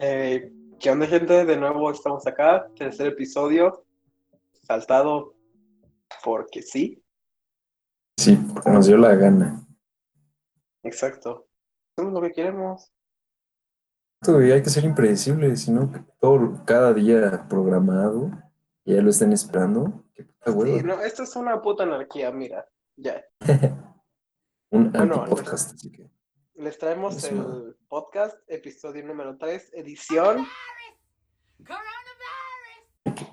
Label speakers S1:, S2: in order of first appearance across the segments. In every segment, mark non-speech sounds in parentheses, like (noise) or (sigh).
S1: Eh, ¿Qué onda, gente? De nuevo estamos acá, tercer episodio, saltado porque sí.
S2: Sí, porque nos dio la gana.
S1: Exacto. Hacemos lo que queremos.
S2: Todavía hay que ser impredecible, si no, todo, cada día programado, y ya lo están esperando. Qué puta
S1: Sí, no, esto es una puta anarquía, mira. Ya. (laughs)
S2: Un
S1: Bueno,
S2: anti-podcast, así que.
S1: Les traemos el
S2: una-
S1: podcast, episodio número 3, edición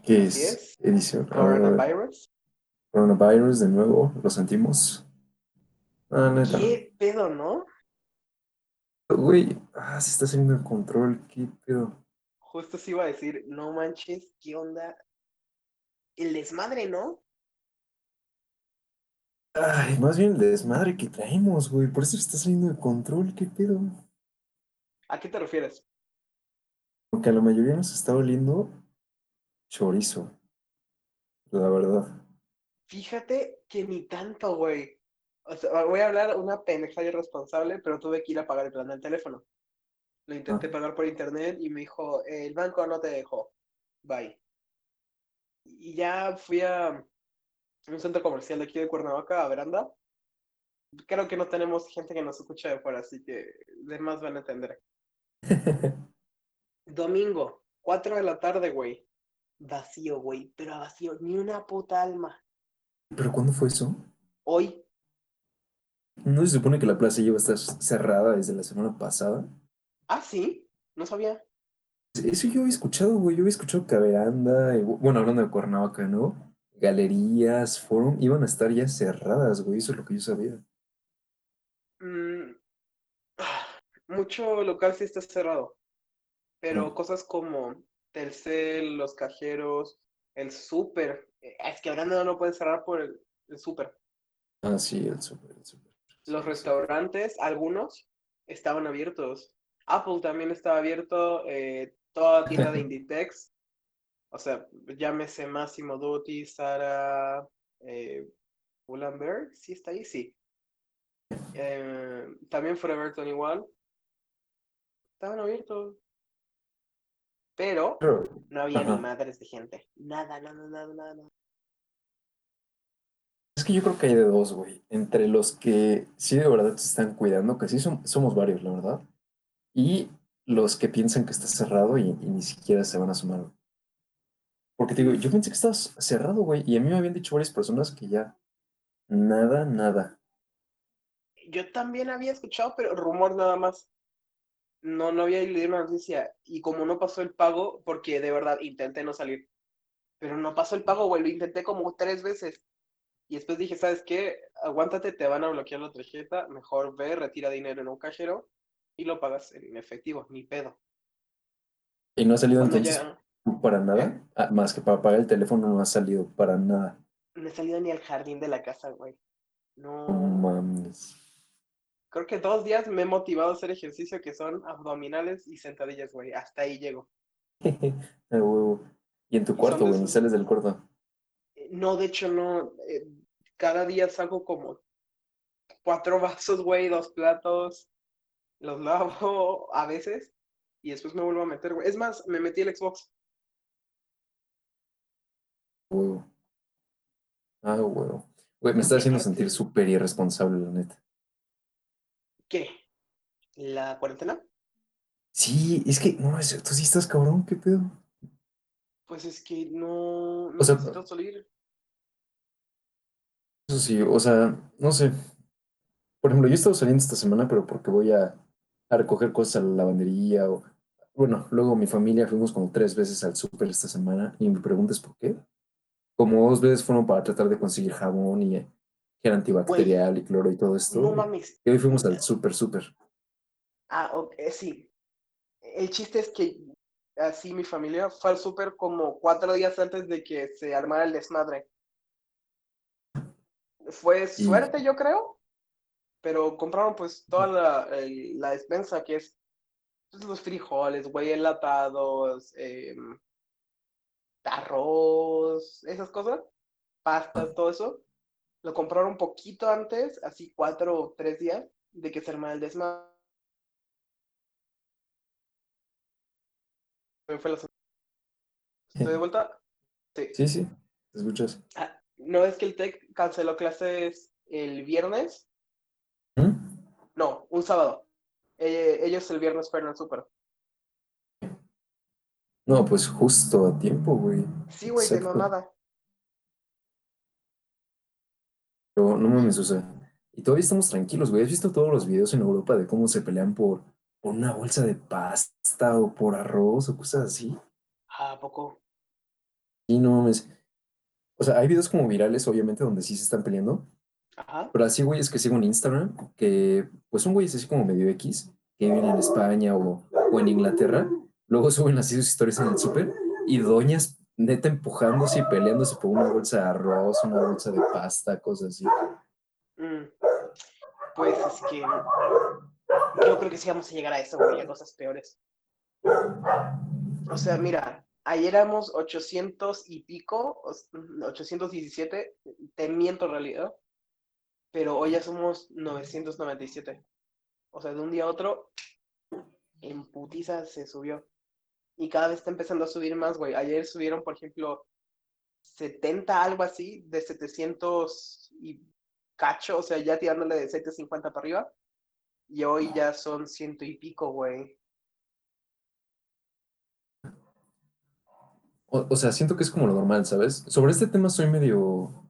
S2: ¿Qué
S1: Así
S2: es?
S1: es.
S2: Edición.
S1: Coronavirus.
S2: coronavirus, de nuevo, lo sentimos. Ah, neta.
S1: ¿Qué pedo, no?
S2: Güey, ah, se está saliendo el control, qué pedo.
S1: Justo se iba a decir, no manches, ¿qué onda? El desmadre, ¿no?
S2: Ay, más bien el desmadre que traemos, güey. Por eso está saliendo de control, qué pedo.
S1: ¿A qué te refieres?
S2: Porque a la mayoría nos está oliendo chorizo. La verdad.
S1: Fíjate que ni tanto, güey. O sea, voy a hablar una pendejada irresponsable, pero tuve que ir a pagar el plan del teléfono. Lo intenté
S2: Ah.
S1: pagar por internet y me dijo, el banco no te dejó. Bye. Y ya fui a un centro comercial de aquí de Cuernavaca, a Veranda. Creo que no tenemos gente que nos escucha de fuera, así que demás van a entender. (laughs) Domingo, 4 de la tarde, güey. Vacío, güey, pero vacío, ni una puta alma.
S2: ¿Pero cuándo fue eso?
S1: Hoy,
S2: ¿No se supone que la plaza lleva a estar cerrada desde la semana pasada?
S1: ah, sí, no sabía.
S2: Eso yo había escuchado, güey. Yo había escuchado que Veranda, y, bueno, hablando de Cuernavaca, ¿no? Galerías, forum, iban a estar ya cerradas, güey. Eso es lo que yo sabía.
S1: Mm, ah, mucho local sí está cerrado, pero
S2: Mm.
S1: cosas como Telcel, los cajeros, el súper. eh, Es que ahora no lo pueden cerrar por el, el súper.
S2: Ah, sí, el súper, el súper.
S1: Los restaurantes, algunos, estaban abiertos. Apple también estaba abierto, eh, toda (laughs) tienda de Inditex. O sea, llámese Massimo Dutti, Sara, eh, ¿sí está ahí? Sí. Eh, también Forever 21. Estaban abiertos. Pero no había ni madres de gente. Nada, nada, nada, nada.
S2: Es que yo creo que hay de dos, güey. Entre los que sí de verdad se están cuidando, que sí som- somos varios, la verdad. Y los que piensan que está cerrado y, ni siquiera se van a sumar. Porque te digo, yo pensé que estabas cerrado, güey. Y a mí me habían dicho varias personas que ya nada, nada.
S1: Yo también había escuchado, pero rumor nada más. No, no había leído una noticia. Y como no pasó el pago, porque de verdad intenté no salir. Pero no pasó el pago, güey. Lo intenté como tres veces. Y después dije, ¿sabes qué? Aguántate, te van a bloquear la tarjeta. Mejor ve, retira dinero en un cajero y lo pagas en efectivo, ni pedo.
S2: Y no ha salido
S1: Cuando
S2: entonces
S1: ya
S2: para nada. Ah, más que para pagar el teléfono no ha salido para nada.
S1: no he salido ni al jardín de la casa, güey. No.
S2: No mames.
S1: Creo que dos días me he motivado a hacer ejercicio que son abdominales y sentadillas, güey. Hasta ahí llego. (laughs)
S2: Y en tu cuarto, güey, ni sales del cuarto.
S1: Eh, No, de hecho, no. eh, cada día saco como cuatro (laughs) vasos, güey, dos platos. Los lavo (laughs) a veces y después me vuelvo a meter, güey. Es más, me metí el Xbox.
S2: Huevo. Ah, huevo. Güey, me está haciendo sentir súper irresponsable, la neta.
S1: ¿Qué? ¿La cuarentena?
S2: Sí, es que, no, es- tú sí estás cabrón, ¿qué pedo?
S1: Pues es que no
S2: O sea,
S1: necesito salir.
S2: Eso sí, o sea, no sé. Por ejemplo, yo he estado saliendo esta semana, pero porque voy a, a recoger cosas a la lavandería o... Bueno, luego mi familia fuimos como tres veces al súper esta semana y me preguntas por qué. Como dos veces fueron para tratar de conseguir jabón y eh, gel antibacterial y cloro y todo esto.
S1: No mames.
S2: Y hoy fuimos al súper, súper.
S1: Ah, ok, eh, sí. El chiste es que así mi familia fue al súper como cuatro días antes de que se armara el desmadre. Fue
S2: Y-
S1: suerte, yo creo, pero compraron pues toda la, el- la despensa que es pues, los frijoles, güey, enlatados, em, arroz, esas cosas. pastas, todo eso, lo compraron un poquito antes, así cuatro o tres días, de que se armara el desmadre. Fue la ¿Estoy de vuelta? Sí.
S2: Sí, sí, te escuchas.
S1: Ah, ¿No es que el TEC canceló clases el viernes?
S2: ¿Mm?
S1: No, un sábado. Eh, ellos el viernes fueron al súper.
S2: No, pues justo a tiempo, güey.
S1: Sí, güey, de nada.
S2: Pero no mames, o sea, y todavía estamos tranquilos, güey. ¿Has visto todos los videos en Europa de cómo se pelean por, por una bolsa de pasta o por arroz o cosas así?
S1: Ah, ¿a poco?
S2: Y no mames. O sea, hay videos como virales, obviamente, donde sí se están peleando.
S1: Ajá.
S2: Pero así, güeyes que sigo en Instagram, que pues son güeyes así como medio X, que viven en España o, o en Inglaterra. Luego suben así sus historias en el súper y doñas neta empujándose y peleándose por una bolsa de arroz, una bolsa de pasta, cosas así.
S1: Mm. Pues es que yo creo que sí vamos a llegar a eso, güey, a cosas peores. O sea, mira, ayer éramos 800 y pico, os- 817, te miento en realidad, pero hoy ya somos 997. O sea, de un día a otro, en putiza se subió. Y cada vez está empezando a subir más, güey. Ayer subieron, por ejemplo, 70, algo así, de 700 y cacho, o sea, ya tirándole de 750 para arriba. Y hoy ya son ciento y pico, güey.
S2: O, o sea, siento que es como lo normal, ¿sabes? Sobre este tema soy medio,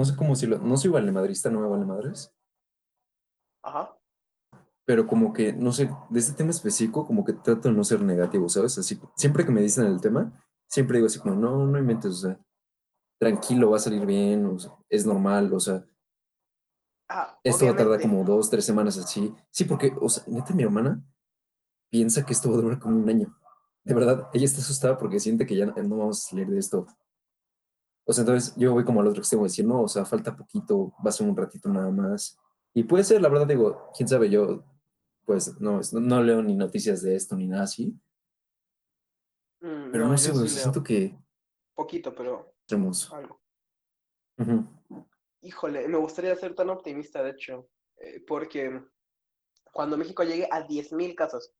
S2: no sé cómo decirlo, no soy valemadrista, no me vale madres,
S1: Ajá.
S2: pero como que, no sé, de este tema específico, como que trato de no ser negativo, ¿sabes? Así, siempre que me dicen el tema, siempre digo así como, no, no inventes, o sea, tranquilo, va a salir bien, o sea, es normal, o sea,
S1: Ah,
S2: esto va a tardar como dos, tres semanas así. Sí, porque, o sea, neta, mi hermana piensa que esto va a durar como un año. De verdad, ella está asustada porque siente que ya no vamos a salir de esto. O sea, entonces yo voy como al otro extremo, de decir, no, o sea, falta poquito, va a ser un ratito nada más. Y puede ser, la verdad, digo, quién sabe, yo, pues, no, no, leo ni noticias de esto ni nada así.
S1: Mm,
S2: Pero
S1: no,
S2: no sé,
S1: sí
S2: siento que
S1: Poquito, pero algo.
S2: Ujú.
S1: Híjole, me gustaría ser tan optimista, de hecho, eh, porque cuando México llegue a 10.000 casos,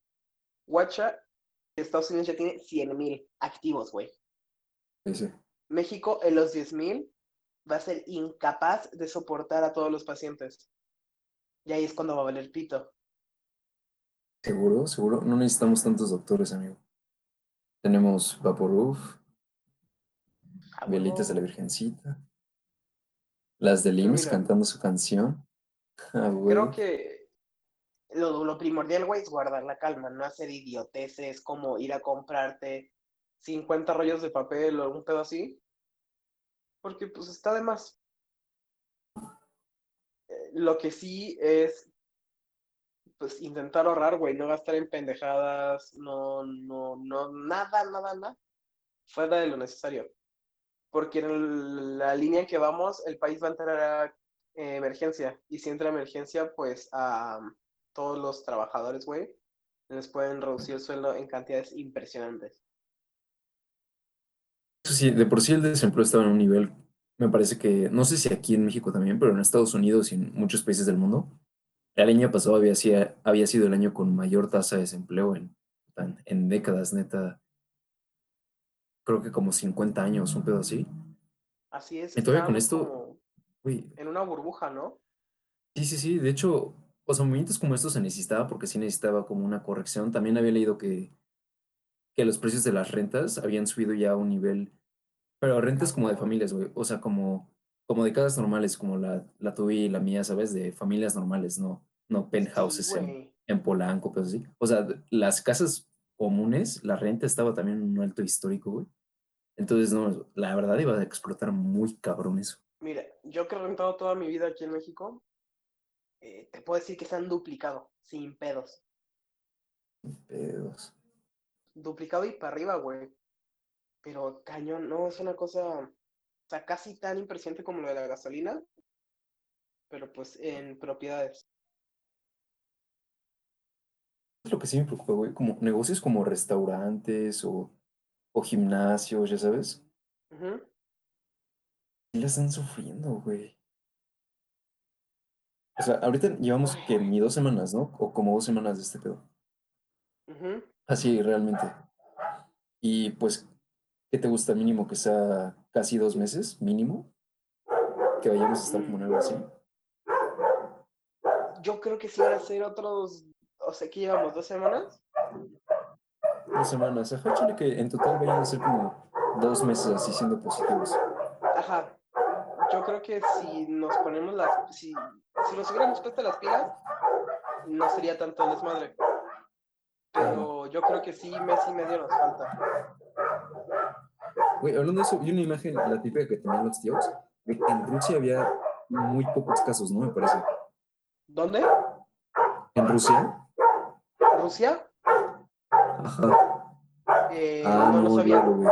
S1: Guacha, Estados Unidos ya tiene 100.000 activos, güey.
S2: Sí, sí.
S1: México en los 10.000 va a ser incapaz de soportar a todos los pacientes. Y ahí es cuando va a valer pito.
S2: Seguro, seguro. No necesitamos tantos doctores, amigo. Tenemos Vaporub,
S1: Ah,
S2: velitas de la. Virgencita, las de IMSS
S1: mira,
S2: cantando su canción. (laughs) Ah,
S1: creo que lo, lo primordial, güey, es guardar la calma, no hacer idioteces como ir a comprarte 50 rollos de papel o un pedo así. Porque pues está de más. Eh, Lo que sí es pues intentar ahorrar, güey, no gastar en pendejadas, no, no, no, nada, nada, nada, fuera de lo necesario. Porque en la línea en que vamos, el país va a entrar a emergencia. Y si entra a emergencia, pues a todos los trabajadores, güey, les pueden reducir el sueldo en cantidades impresionantes.
S2: Sí, de por sí el desempleo estaba en un nivel, me parece que, no sé si aquí en México también, pero en Estados Unidos y en muchos países del mundo, el año pasado había, había sido el año con mayor tasa de desempleo en, en, en décadas, neta. Creo que como 50 años, un pedo así.
S1: Así es,
S2: Y todavía con esto,
S1: en una burbuja, ¿no?
S2: sí, sí, sí, de hecho, o sea, movimientos como estos se necesitaba porque sí necesitaba como una corrección. También había leído que, que los precios de las rentas habían subido ya a un nivel Pero rentas como de familias, güey. O sea, como, como de casas normales, como la, la tuya y la mía, ¿sabes? De familias normales, no, no
S1: Sí,
S2: penthouses en, en Polanco, pero así. O sea, las casas comunes, la renta estaba también en un alto histórico, güey. Entonces, no, la verdad iba a explotar muy cabrón eso.
S1: Mira, yo que he rentado toda mi vida aquí en México, eh, te puedo decir que se han duplicado, sin pedos.
S2: Pedos.
S1: Duplicado y para arriba, güey. Pero cañón, no, es una cosa, o sea, casi tan impresionante como lo de la gasolina, pero pues en propiedades.
S2: Es lo que sí me preocupa, güey. Como negocios como restaurantes o, o gimnasios, ya sabes.
S1: Ujú.
S2: Sí la están sufriendo, güey. O sea, ahorita llevamos que ni dos semanas, ¿no? O como dos semanas de este pedo.
S1: Ujú.
S2: Así, realmente. Y pues, ¿qué te gusta mínimo que sea casi dos meses, mínimo? Que vayamos a estar como en algo así.
S1: Yo creo que sí van a ser otros, o sea, que llevamos dos semanas.
S2: Dos semanas. Ajá, chile que en total vayan a ser como dos meses así siendo positivos.
S1: Ajá. Yo creo que si nos ponemos las, si, si nos hubiéramos puesto las pilas, no sería tanto el desmadre. Pero yo creo que sí, mes y medio nos falta.
S2: Güey, hablando de eso, vi una imagen, la típica que tenían los tíos, de que en Rusia había muy pocos casos, ¿no? Me parece.
S1: ¿Dónde?
S2: ¿En Rusia?
S1: ¿Rusia?
S2: Ajá.
S1: Eh,
S2: Ah,
S1: no
S2: no,
S1: lo sabía.
S2: No, no,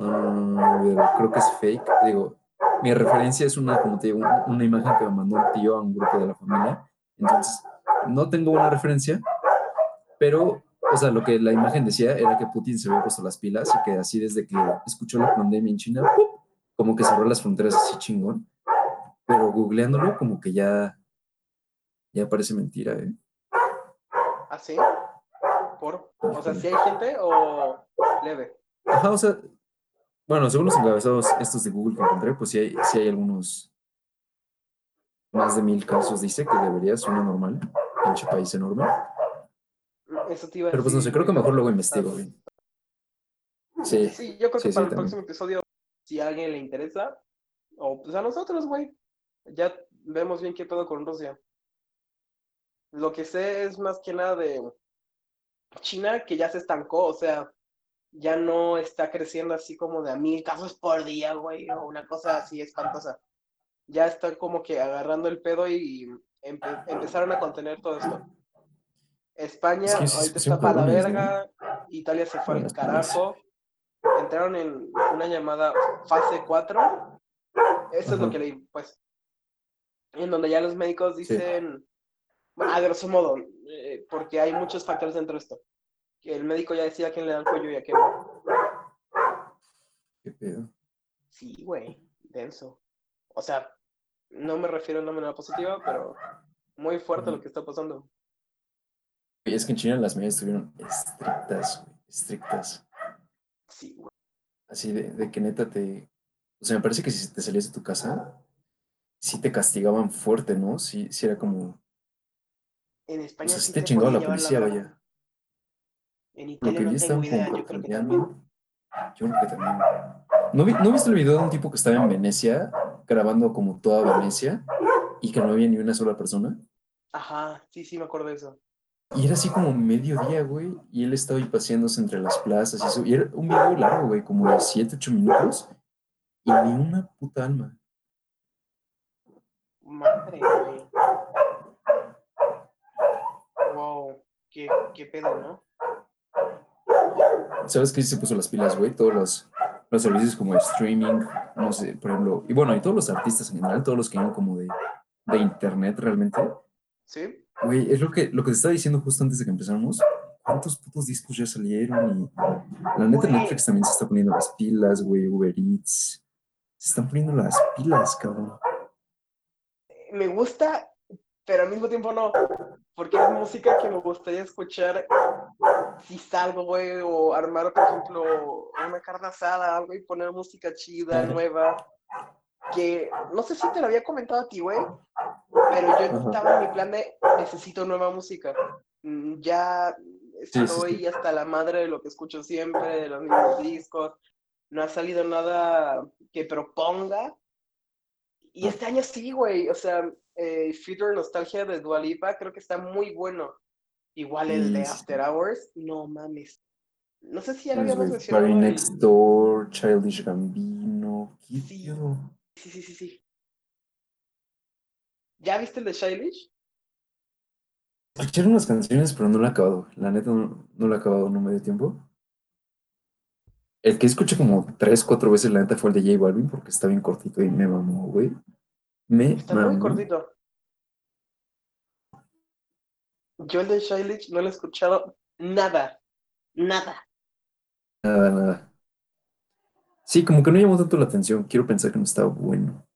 S2: no, no, no, olvídalo. Creo que es fake. Digo, mi referencia es una, como te digo, una, una imagen que me mandó un tío a un grupo de la familia. Entonces, no tengo una referencia, pero, o sea, lo que la imagen decía era que Putin se había puesto las pilas y que así desde que escuchó la pandemia en China, como que cerró las fronteras así chingón. Pero googleándolo, como que ya, ya parece mentira, ¿eh?
S1: ¿Así? ¿Por? O sea, si hay gente o leve.
S2: Ajá, o sea, bueno, según los encabezados estos de Google que encontré, pues sí hay, sí hay algunos, más de mil casos, dice que debería, suena normal, pinche país enorme.
S1: Eso te iba a
S2: Pero pues no sé, creo que mejor luego investigo bien. Sí,
S1: Sí, yo creo
S2: sí,
S1: que
S2: sí,
S1: para el
S2: también.
S1: próximo episodio, si a alguien le interesa, o pues a nosotros, güey, ya vemos bien qué pedo con Rusia. Lo que sé es más que nada de China, que ya se estancó, o sea, ya no está creciendo así como de a mil casos por día, güey, o una cosa así espantosa. Ya están como que agarrando el pedo y empe- empezaron a contener todo esto. España
S2: Es que sí,
S1: ahorita está para la verga, Italia se fue al carajo, entraron en una llamada fase 4, eso es lo
S2: Ajá.
S1: que leí, pues, en donde ya los médicos
S2: Sí.
S1: dicen, bueno, a grosso modo, eh, porque hay muchos factores dentro de esto, que el médico ya decía a quién le dan cuello y a quién no.
S2: Qué pedo.
S1: Sí, güey, denso. O sea, no me refiero de una manera positiva, pero muy fuerte lo que está pasando.
S2: Es que en China las medidas estuvieron estrictas, estrictas.
S1: Sí, güey.
S2: Así de, de que neta te... O sea, me parece que si te salías de tu casa, sí te castigaban fuerte, ¿no? Sí, sí era como...
S1: En
S2: O
S1: España
S2: sea,
S1: sí
S2: sí te
S1: te
S2: chingaba la policía,
S1: la
S2: vaya.
S1: En
S2: Lo
S1: Italia
S2: que vi
S1: no tengo
S2: como
S1: idea, yo creo que también.
S2: Yo creo que también. ¿No, vi- ¿No viste el video de un tipo que estaba en Venecia grabando como toda Venecia y que no había ni una sola persona?
S1: Ajá, sí, sí, me acuerdo de eso.
S2: Y era así como mediodía, güey, y él estaba ahí paseándose entre las plazas y eso. Y era un video largo, güey, como de 7, 8 minutos y ni una puta alma.
S1: Madre, güey. Wow, qué, qué pedo, ¿no?
S2: ¿Sabes qué se puso las pilas, güey? Todos los, los servicios como de streaming, no sé, por ejemplo, y bueno, y todos los artistas en general, todos los que vienen como de, de internet realmente.
S1: ¿Sí?
S2: Güey, es lo que, lo que te estaba diciendo justo antes de que empezáramos. ¿Cuántos putos discos ya salieron? Y la neta. Netflix también se está poniendo las pilas, güey, Uber Eats. Se están poniendo las pilas, cabrón.
S1: Me gusta, pero al mismo tiempo no. Porque es música que me gustaría escuchar si salgo, güey, o armar, por ejemplo, una carne asada, algo y poner música chida, nueva. Que no sé si te lo había comentado a ti, güey, pero yo
S2: Ajá.
S1: estaba en mi plan de necesito nueva música. Mm, Ya estoy
S2: sí.
S1: hasta la madre de lo que escucho siempre, de los mismos discos. No ha salido nada que proponga. Y este año sí, güey. O sea, eh, Future Nostalgia de Dua Lipa creo que está muy bueno. Igual el de After Hours, no mames. No sé si ya lo
S2: Pues,
S1: habíamos mencionado.
S2: Next Door, Childish Gambino. ¿Qué
S1: Sí. Sí, sí, sí, sí. ¿Ya viste el de Childish?
S2: Escuché unas canciones, pero no la he acabado. La neta, no, no la he acabado, no me dio tiempo. El que escuché como tres, cuatro veces, la neta, fue el de J Balvin, porque está bien cortito y me mamó, güey. Me
S1: Está muy cortito. Yo el de Childish no lo he escuchado nada. Nada.
S2: Nada, nada. Sí, como que no llamó tanto la atención. Quiero pensar que no estaba bueno.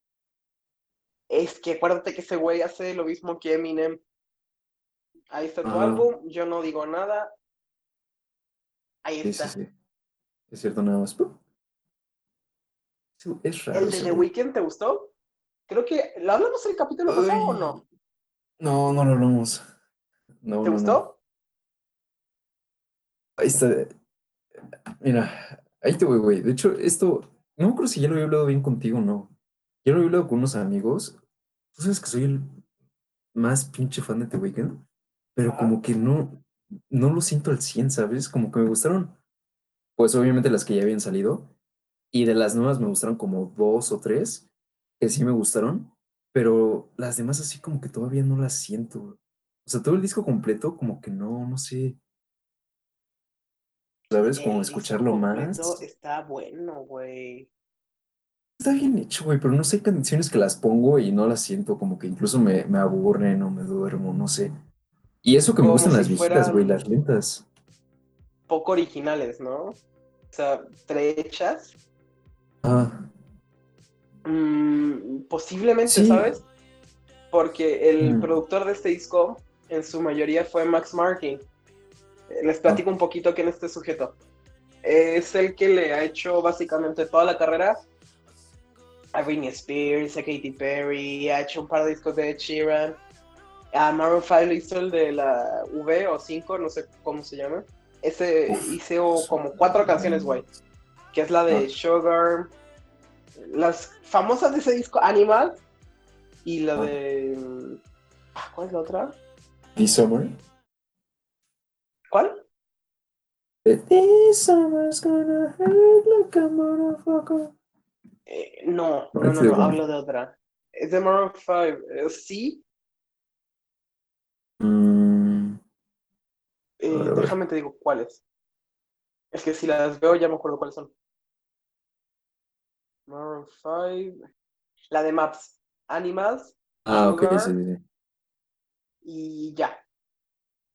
S1: Es que acuérdate que ese güey hace lo mismo que Eminem. Ahí está tu
S2: Ah.
S1: álbum, yo no digo nada. Ahí
S2: Sí,
S1: está.
S2: sí, sí. Es cierto, nada más. Es raro.
S1: ¿El de The. Weeknd te gustó? Creo que lo hablamos el capítulo pasado o
S2: Ay,
S1: no.
S2: No, no lo hablamos. No,
S1: ¿Te
S2: no,
S1: gustó?
S2: no. Ahí está. Mira, ahí te voy, güey. De hecho, esto, no acuerdo si ya lo había hablado bien contigo o no. Ya lo había hablado con unos amigos. Tú sabes que soy el más pinche fan de The Weeknd, pero como que no, no lo siento al 100, ¿sabes? Como que me gustaron, pues obviamente las que ya habían salido, y de las nuevas me gustaron como dos o tres, que sí me gustaron, pero las demás así como que todavía no las siento. O sea, todo el disco completo como que no, no sé. ¿Sabes? Como
S1: disco
S2: escucharlo más.
S1: está bueno, güey.
S2: Está bien hecho, güey, pero no sé, canciones que las pongo y no las siento, como que incluso me, me aburren o me duermo, no sé. Y eso que me gustan
S1: si
S2: las viejitas, güey, las lentas.
S1: Poco originales, ¿no? O sea, trechas.
S2: Ah,
S1: Mm, posiblemente,
S2: Sí.
S1: ¿sabes? Porque el
S2: Mm.
S1: productor de este disco, en su mayoría, fue Max Martin. Les platico un poquito quién es este sujeto. Es el que le ha hecho básicamente toda la carrera a Britney Spears, a Katy Perry, ha hecho un par de discos de Sheeran. A Maroon 5 le hizo el de la V o 5, no sé cómo se llama. Ese
S2: Uf.
S1: hizo como cuatro canciones, güey. Que es la de
S2: Ah.
S1: Sugar, las famosas de ese disco, Animal, y la
S2: Ah.
S1: de... ah, ¿Cuál es la otra?
S2: This Summer.
S1: ¿Cuál?
S2: This summer's gonna hurt like a motherfucker.
S1: Eh, no, no, no, no, hablo de otra. Es de Maroon 5. Eh, sí,
S2: Mm,
S1: eh, déjame te digo cuáles. Es que si las veo ya me acuerdo cuáles son. Maroon 5. La de Maps. Animals
S2: ah, ok,
S1: Sugar.
S2: sí, sí, sí.
S1: y ya.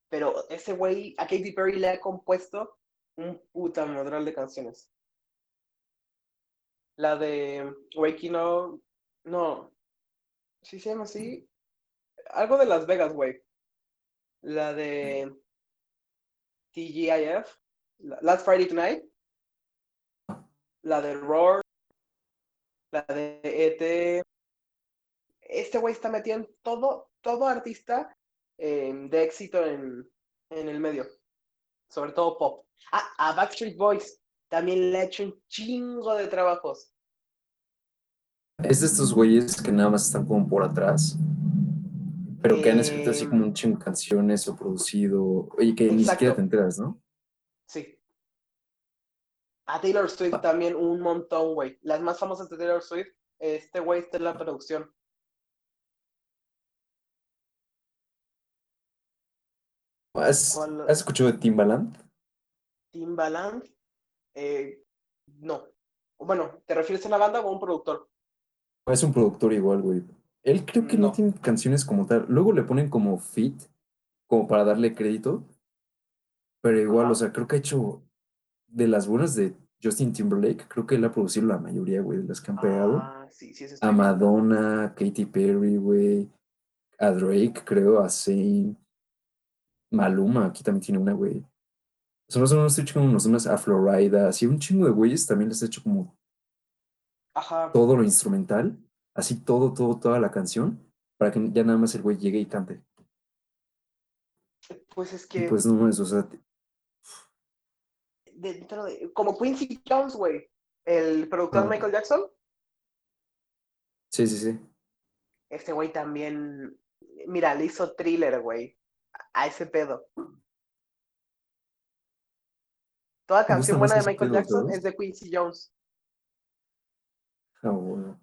S1: Pero ese güey, a Katy Perry le ha compuesto un puta madral de canciones. La de Waking Up, no, ¿sí se llama así? Algo de Las Vegas, güey. La de TGIF, la- Last Friday Tonight. La de Roar. La de ET. Este güey está metido en todo, todo artista eh, de éxito en, en el medio. Sobre todo pop. Ah, a Backstreet Boys también le ha hecho un chingo de trabajos.
S2: Es de estos güeyes que nada más están como por atrás, pero que han escrito así como un chingo de canciones o producido, oye, que ni siquiera te enteras, ¿no?
S1: Sí. A Taylor Swift también un montón, güey. Las más famosas de Taylor Swift, este güey está en la producción.
S2: ¿Has, has escuchado de Timbaland?
S1: Timbaland, eh, no. Bueno, ¿te refieres a una banda o a un productor?
S2: Es un productor igual, güey. Él creo que no,
S1: No.
S2: tiene canciones como tal. Luego le ponen como fit, como para darle crédito. Pero igual,
S1: Ajá.
S2: o sea, creo que ha hecho de las buenas de Justin Timberlake, creo que él ha producido la mayoría, güey, de las que han pegado.
S1: Ah, sí, sí, eso
S2: A. Madonna, Katy Perry, güey. A Drake, creo, a Zayn. Maluma, aquí también tiene una, güey. O sea, más o menos echando unos Florida, así un chingo de güeyes también les he hecho como
S1: Ajá.
S2: todo lo instrumental, así todo, todo, toda la canción, para que ya nada más el güey llegue y cante.
S1: Pues es
S2: Y
S1: que
S2: pues no es, o sea,
S1: dentro de, como Quincy Jones, güey, el productor
S2: Ah.
S1: Michael Jackson,
S2: sí, sí, sí.
S1: este güey también, mira, le hizo thriller, güey, a ese pedo. Toda canción buena de Michael Jackson es de Quincy Jones.
S2: Ah, bueno.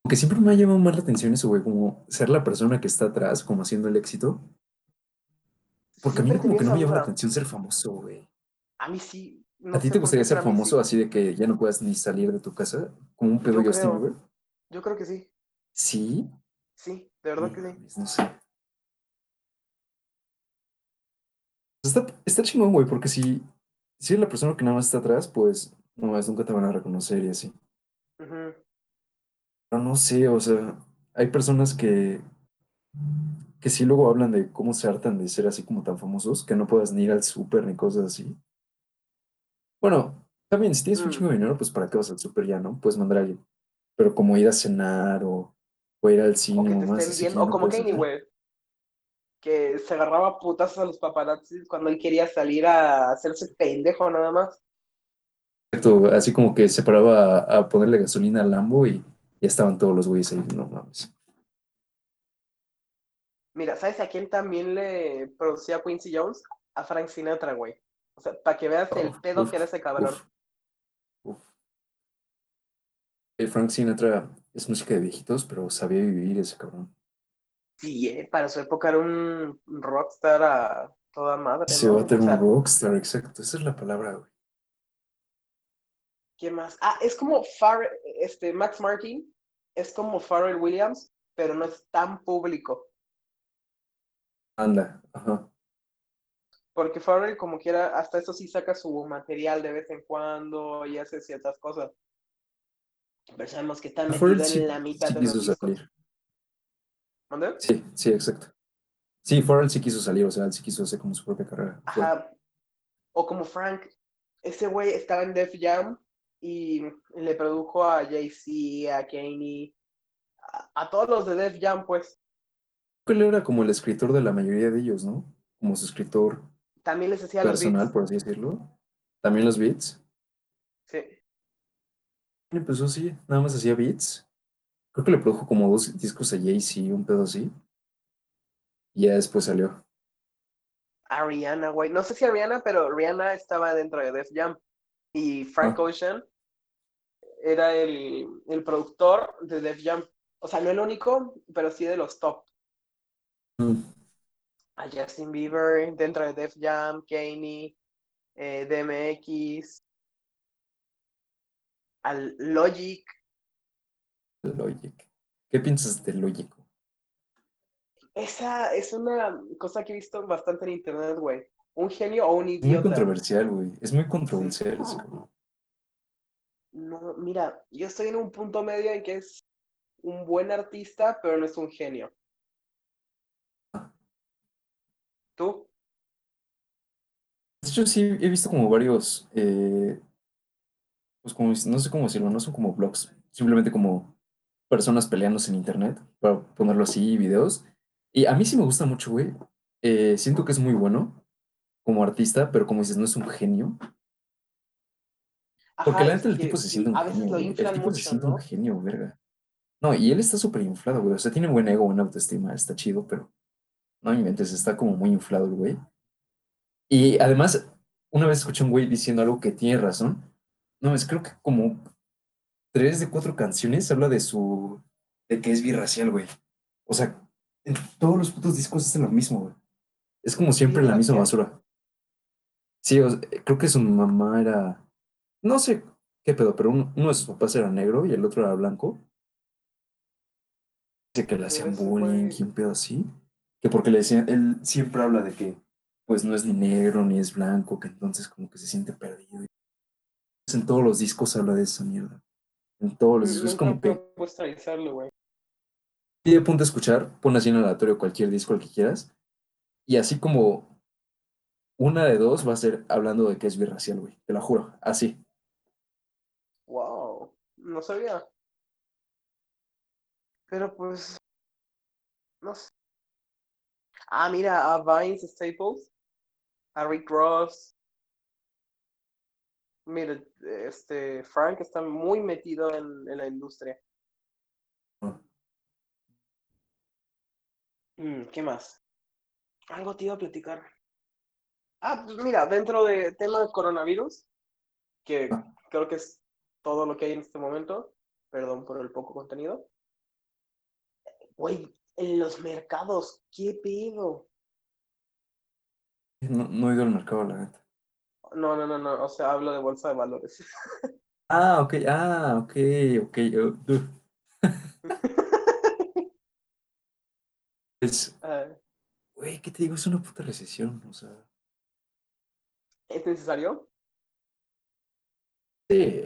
S2: Porque siempre me ha llamado más la atención eso, güey, como ser la persona que está atrás, como haciendo el éxito. Porque a mí como que no me llama la atención ser famoso, güey.
S1: A mí sí.
S2: ¿A ti te gustaría ser famoso
S1: sí.
S2: así de que ya no puedas ni salir de tu casa? Como un pedo Justin. Bieber.
S1: Yo creo que sí.
S2: Sí.
S1: Sí, de verdad que sí.
S2: no sé. Está, está chingón, güey, porque si, si eres la persona que nada más está atrás, pues No, es nunca te van a reconocer y así.
S1: Ujú.
S2: Pero no sé, o sea, hay personas que, que sí luego hablan de cómo se hartan de ser así como tan famosos, que no puedas ni ir al súper ni cosas así. Bueno, también, si tienes un
S1: Mm.
S2: chingo de dinero, pues ¿para qué vas al súper ya, no? Puedes mandar a alguien. Pero como ir a cenar o, o ir al
S1: O
S2: cine o más,
S1: estén
S2: así que
S1: viendo,
S2: ya
S1: o
S2: no
S1: como Kanye, güey, que se agarraba putas a los paparazzis cuando él quería salir a hacerse pendejo nada más.
S2: Exacto, Así como que se paraba a, a ponerle gasolina al Lambo y ya estaban todos los güeyes ahí, no mames.
S1: Mira, ¿sabes a quién también le producía Quincy Jones? A Frank Sinatra, güey. O sea, para que veas el pedo
S2: uf,
S1: que era ese cabrón.
S2: uf, uf. Eh, Frank Sinatra es música de viejitos, pero sabía vivir ese cabrón.
S1: Sí, eh, para su época era un rockstar a toda madre,
S2: Se va a tener un rockstar, exacto, esa es la palabra, güey.
S1: ¿qué más? Ah, es como Far este, Max Martin, es como Pharrell Williams, pero no es tan público.
S2: Anda, ajá.
S1: Porque Pharrell, como quiera, hasta eso sí saca su material de vez en cuando y hace ciertas cosas. Pero sabemos que está metido en
S2: sí,
S1: la mitad
S2: sí
S1: de los ¿Dónde?
S2: Sí, sí, exacto. Sí, Farrell sí quiso salir, o sea, él sí quiso hacer como su propia carrera.
S1: Ajá. O como Frank, ese güey estaba en Def Jam y le produjo a Jay-Z, a Kanye, a, a todos los de Def Jam, pues.
S2: Él era como el escritor de la mayoría de ellos, ¿no? Como su escritor
S1: También les hacía los
S2: personal,
S1: beats.
S2: por así decirlo. También los beats.
S1: Sí.
S2: Empezó así, nada más hacía beats. Creo que le produjo como dos discos a Jay-Z, un pedo así. Y ya después salió.
S1: A Rihanna, güey. No sé si a Rihanna, pero Rihanna estaba dentro de Def Jam. Y Frank
S2: Ah.
S1: Ocean era el, el productor de Def Jam. O sea, no el único, pero sí de los top.
S2: Mm.
S1: A Justin Bieber dentro de Def Jam, Kanye, eh, DMX, al Logic.
S2: Logic. ¿Qué piensas de Logic?
S1: Esa es una cosa que he visto bastante en internet, güey. Un genio o un
S2: Es muy
S1: idiota.
S2: controversial, güey. Es muy controversial cabrón.
S1: No, mira, yo estoy en un punto medio en que es un buen artista, pero no es un genio. ¿Tú?
S2: De hecho, sí he visto como varios, eh, pues como, no sé cómo decirlo, no son como blogs, simplemente como personas peleándose en internet, para ponerlo así, videos. Y a mí sí me gusta mucho, güey. Eh, siento que es muy bueno como artista, pero como dices, no es un genio. Porque la neta el tipo se siente un genio. El tipo se siente un genio, verga. No, y él está súper inflado, güey. O sea, tiene buen ego, buena autoestima, está chido, pero no inventes, está como muy inflado el güey. Y además, una vez escuché a un güey diciendo algo que tiene razón. No, es creo que como tres de cuatro canciones habla de su. de que es birracial, güey. O sea, en todos los putos discos es lo mismo, güey. Es como siempre la misma basura. Sí, o sea, creo que su mamá era. No sé qué pedo, pero uno, uno de sus papás era negro y el otro era blanco. Dice que le hacían bullying un pedo así. Que porque le decían. Él siempre habla de que, pues no es ni negro ni es blanco, que entonces como que se siente perdido. En todos los discos habla de esa mierda. En todos los discos. Es como que
S1: analizarlo, güey.
S2: pide punto a escuchar, pon así en aleatorio cualquier disco el que quieras. Y así como una de dos va a ser hablando de que es birracial, güey. Te lo juro. Así.
S1: Wow, no sabía. Pero pues, no sé. Ah, mira, a Vince Staples, a Rick Ross. Mira, este, Frank está muy metido en, en la industria. Mm, ¿Qué más? Algo te iba a platicar. Ah, pues mira, dentro de tema de coronavirus, que
S2: Ah.
S1: creo que es todo lo que hay en este momento, perdón por el poco contenido. Güey, en los mercados, ¿qué pedo?
S2: No, no he ido al mercado, la neta.
S1: No, no, no, no, o sea, hablo de bolsa de valores. (laughs)
S2: Ah, ok, ah, ok, ok. (laughs) Es, güey, ¿qué te digo? Es una puta recesión, o sea.
S1: ¿Es necesario?
S2: Sí.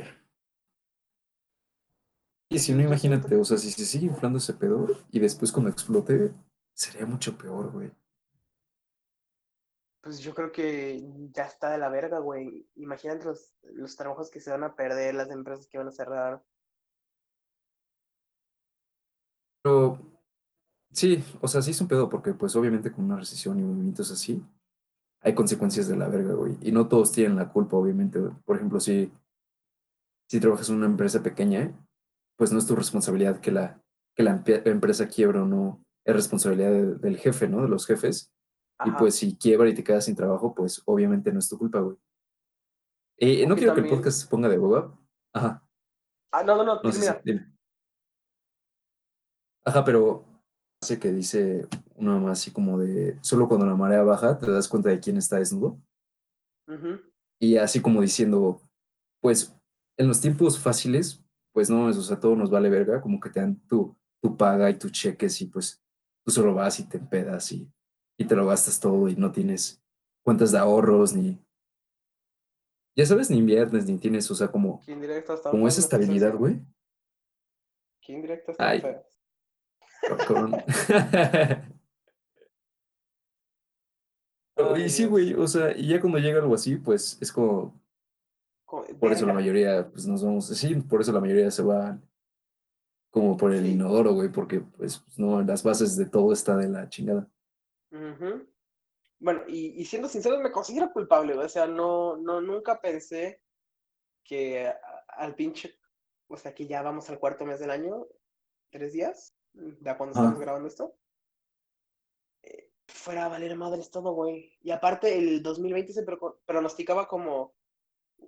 S2: Y si no, imagínate, o sea, si se sigue inflando ese pedo y después cuando explote, sería mucho peor, güey.
S1: Pues yo creo que ya está de la verga, güey. Imagínate los, los trabajos que se van a perder, las empresas que van a cerrar.
S2: Pero sí, o sea, sí es un pedo porque pues obviamente con una recesión y movimientos así, hay consecuencias de la verga, güey. Y no todos tienen la culpa, obviamente. Por ejemplo, si, si trabajas en una empresa pequeña, pues no es tu responsabilidad que la, que la empresa quiebra o no. Es responsabilidad de- del jefe, ¿no? De los jefes. Y pues si quiebra y te quedas sin trabajo, pues obviamente no es tu culpa, güey. Eh, no quiero que el podcast se ponga de hueva. Ajá,
S1: Ah, no, no, no,
S2: no sé si,
S1: termina.
S2: dime. Ajá, pero hace que dice una más así como de, solo cuando la marea baja te das cuenta de quién está desnudo. Y así como diciendo, pues en los tiempos fáciles, pues no, o sea, todo nos vale verga, como que te dan tu, tu paga y tus cheques y pues tú solo vas y te empedas y, y te lo gastas todo y no tienes cuentas de ahorros ni, ya sabes, ni inviertes ni tienes, o sea, como, como esa estabilidad, güey.
S1: Qué indirectas
S2: Ay, cabrón. (laughs) Y sí, güey, o sea, y ya cuando llega algo así, pues es como,
S1: Co-
S2: por eso la mayoría, pues nos vamos, sí, por eso la mayoría se va como por el
S1: Sí.
S2: inodoro, güey, porque pues no, las bases de todo está de la chingada.
S1: Ujú. Bueno, y, y siendo sincero, me considero culpable. O sea, no, no, nunca pensé que a- al pinche, o sea, que ya vamos al cuarto mes del año, tres días, de cuando estamos grabando esto, eh, fuera a valer madres todo, güey. Y aparte, el 2020 se pro- pronosticaba como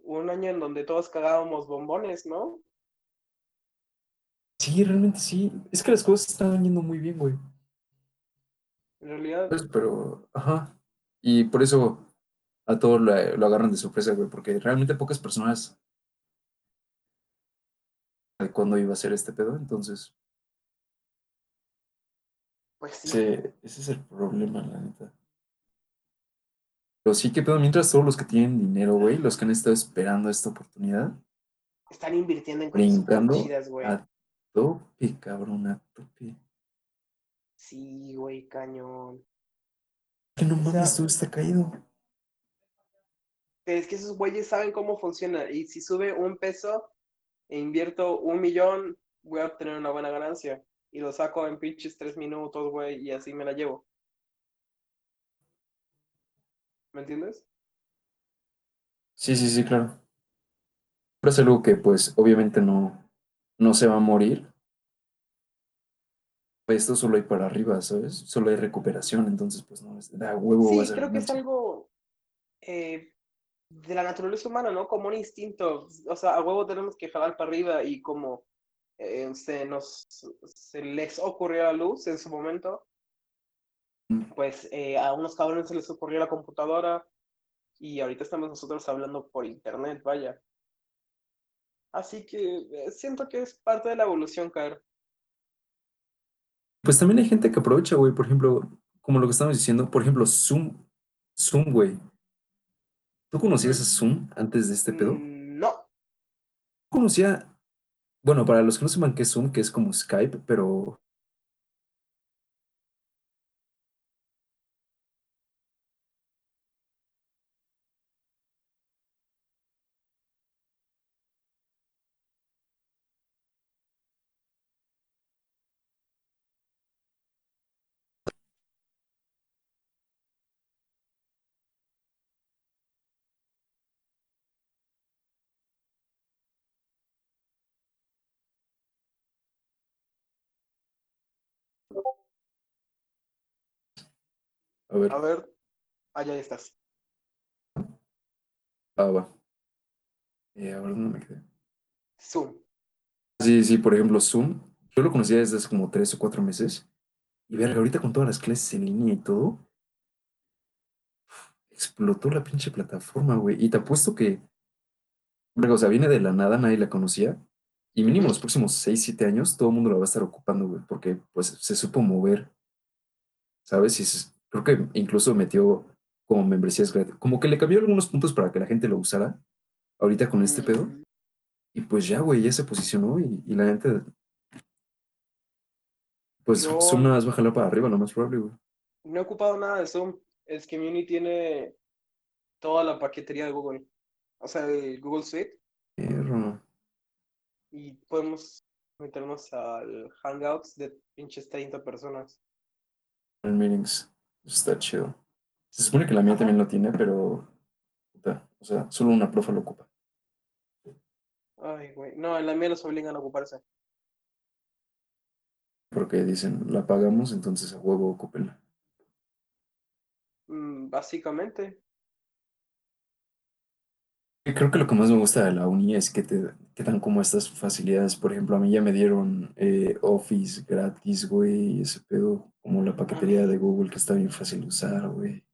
S1: un año en donde todos cagábamos bombones, ¿no?
S2: Sí, realmente sí. Es que las cosas estaban yendo muy bien, güey.
S1: En realidad,
S2: Pues, pero, ajá. Y por eso a todos lo, lo agarran de sorpresa, güey, porque realmente pocas personas de cuándo iba a ser este pedo, entonces,
S1: pues sí,
S2: ese, ese es el problema, la neta. Pero sí, que pedo, mientras todos los que tienen dinero, güey, los que han estado esperando esta oportunidad,
S1: están invirtiendo en cosas chidas, güey.
S2: a tope, cabrón, a tope.
S1: Sí, güey, cañón.
S2: Que no
S1: O
S2: mames,
S1: sea,
S2: todo está caído.
S1: es que esos güeyes saben cómo funciona. Y si sube un peso e invierto un millón, voy a obtener una buena ganancia. Y lo saco en pinches tres minutos, güey, y así me la llevo. ¿Me entiendes?
S2: Sí, sí, sí, claro. Pero es algo que, pues, obviamente no, no se va a morir. Pues esto solo hay para arriba, ¿sabes? Solo hay recuperación, entonces, pues, no, es, da huevo
S1: Sí, creo que es algo eh, de la naturaleza humana, ¿no? Como un instinto. O sea, a huevo tenemos que jalar para arriba y como eh, se nos se les ocurrió la luz en su momento, pues eh, a unos cabrones se les ocurrió la computadora y ahorita estamos nosotros hablando por internet, vaya. Así que siento que es parte de la evolución, caer.
S2: Pues también hay gente que aprovecha, güey, por ejemplo, como lo que estamos diciendo, por ejemplo, Zoom, Zoom, güey. ¿Tú conocías a. Zoom antes de este pedo?
S1: Mm, No,
S2: Conocía, bueno, para los que no sepan qué es Zoom, que es como Skype, pero a ver,
S1: a ver, allá estás.
S2: ah, va. Eh, ahora no me quedé.
S1: Zoom.
S2: Sí, sí, por ejemplo, Zoom, yo lo conocía desde hace como tres o cuatro meses. Y verga, ahorita con todas las clases en línea y todo, explotó la pinche plataforma, güey. Y te apuesto que, o sea, viene de la nada, nadie la conocía. Y mínimo los próximos seis, siete años, todo el mundo la va a estar ocupando, güey, porque pues se supo mover, ¿sabes? Y se- creo que incluso metió como membresías gratis. Como que le cambió algunos puntos para que la gente lo usara ahorita con este pedo.
S1: Mm,
S2: Y pues ya, güey, ya se posicionó y, y la gente, pues
S1: Yo
S2: Zoom nada más va a jalar para arriba, lo más probable, güey.
S1: no he ocupado nada de Zoom. Es que Muni tiene toda la paquetería de Google. O sea, el Google Suite. Y podemos meternos al Hangouts de pinches 30 personas.
S2: En meetings. Está chido. Se supone que la mía también lo tiene, pero. o sea, solo una profa lo ocupa.
S1: Ay, güey. No, en la mía nos obligan a ocuparse.
S2: Porque dicen, la pagamos, entonces a huevo ocúpenla.
S1: Mm, básicamente.
S2: Y creo que lo que más me gusta de la uni es que te, que dan como estas facilidades. Por ejemplo, a mí ya me dieron eh, Office gratis, güey, y ese pedo, como la paquetería de Google que está bien fácil de usar, güey.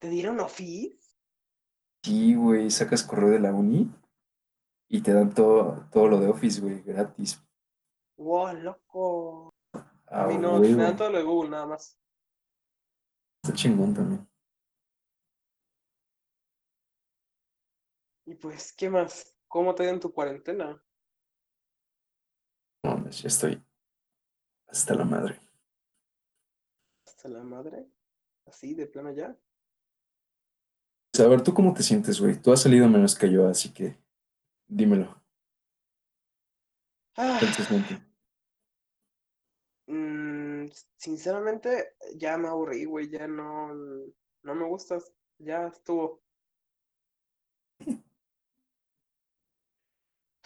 S1: ¿Te dieron Office?
S2: Sí, güey, sacas correo de la uni y te dan todo, todo lo de Office, güey, gratis.
S1: Wow, loco.
S2: A
S1: A mí no,
S2: huevo.
S1: me dan todo lo de Google nada más.
S2: Está chingón también.
S1: Y pues, ¿qué más? ¿Cómo te ha en tu cuarentena?
S2: No mames, ya estoy hasta la madre.
S1: Hasta la madre. Así, de plano ya.
S2: A ver, ¿tú cómo te sientes, güey? Tú has salido menos que yo, así que dímelo.
S1: Ah, mm, sinceramente, ya me aburrí, güey. Ya no, no me gustas. Ya estuvo. (laughs)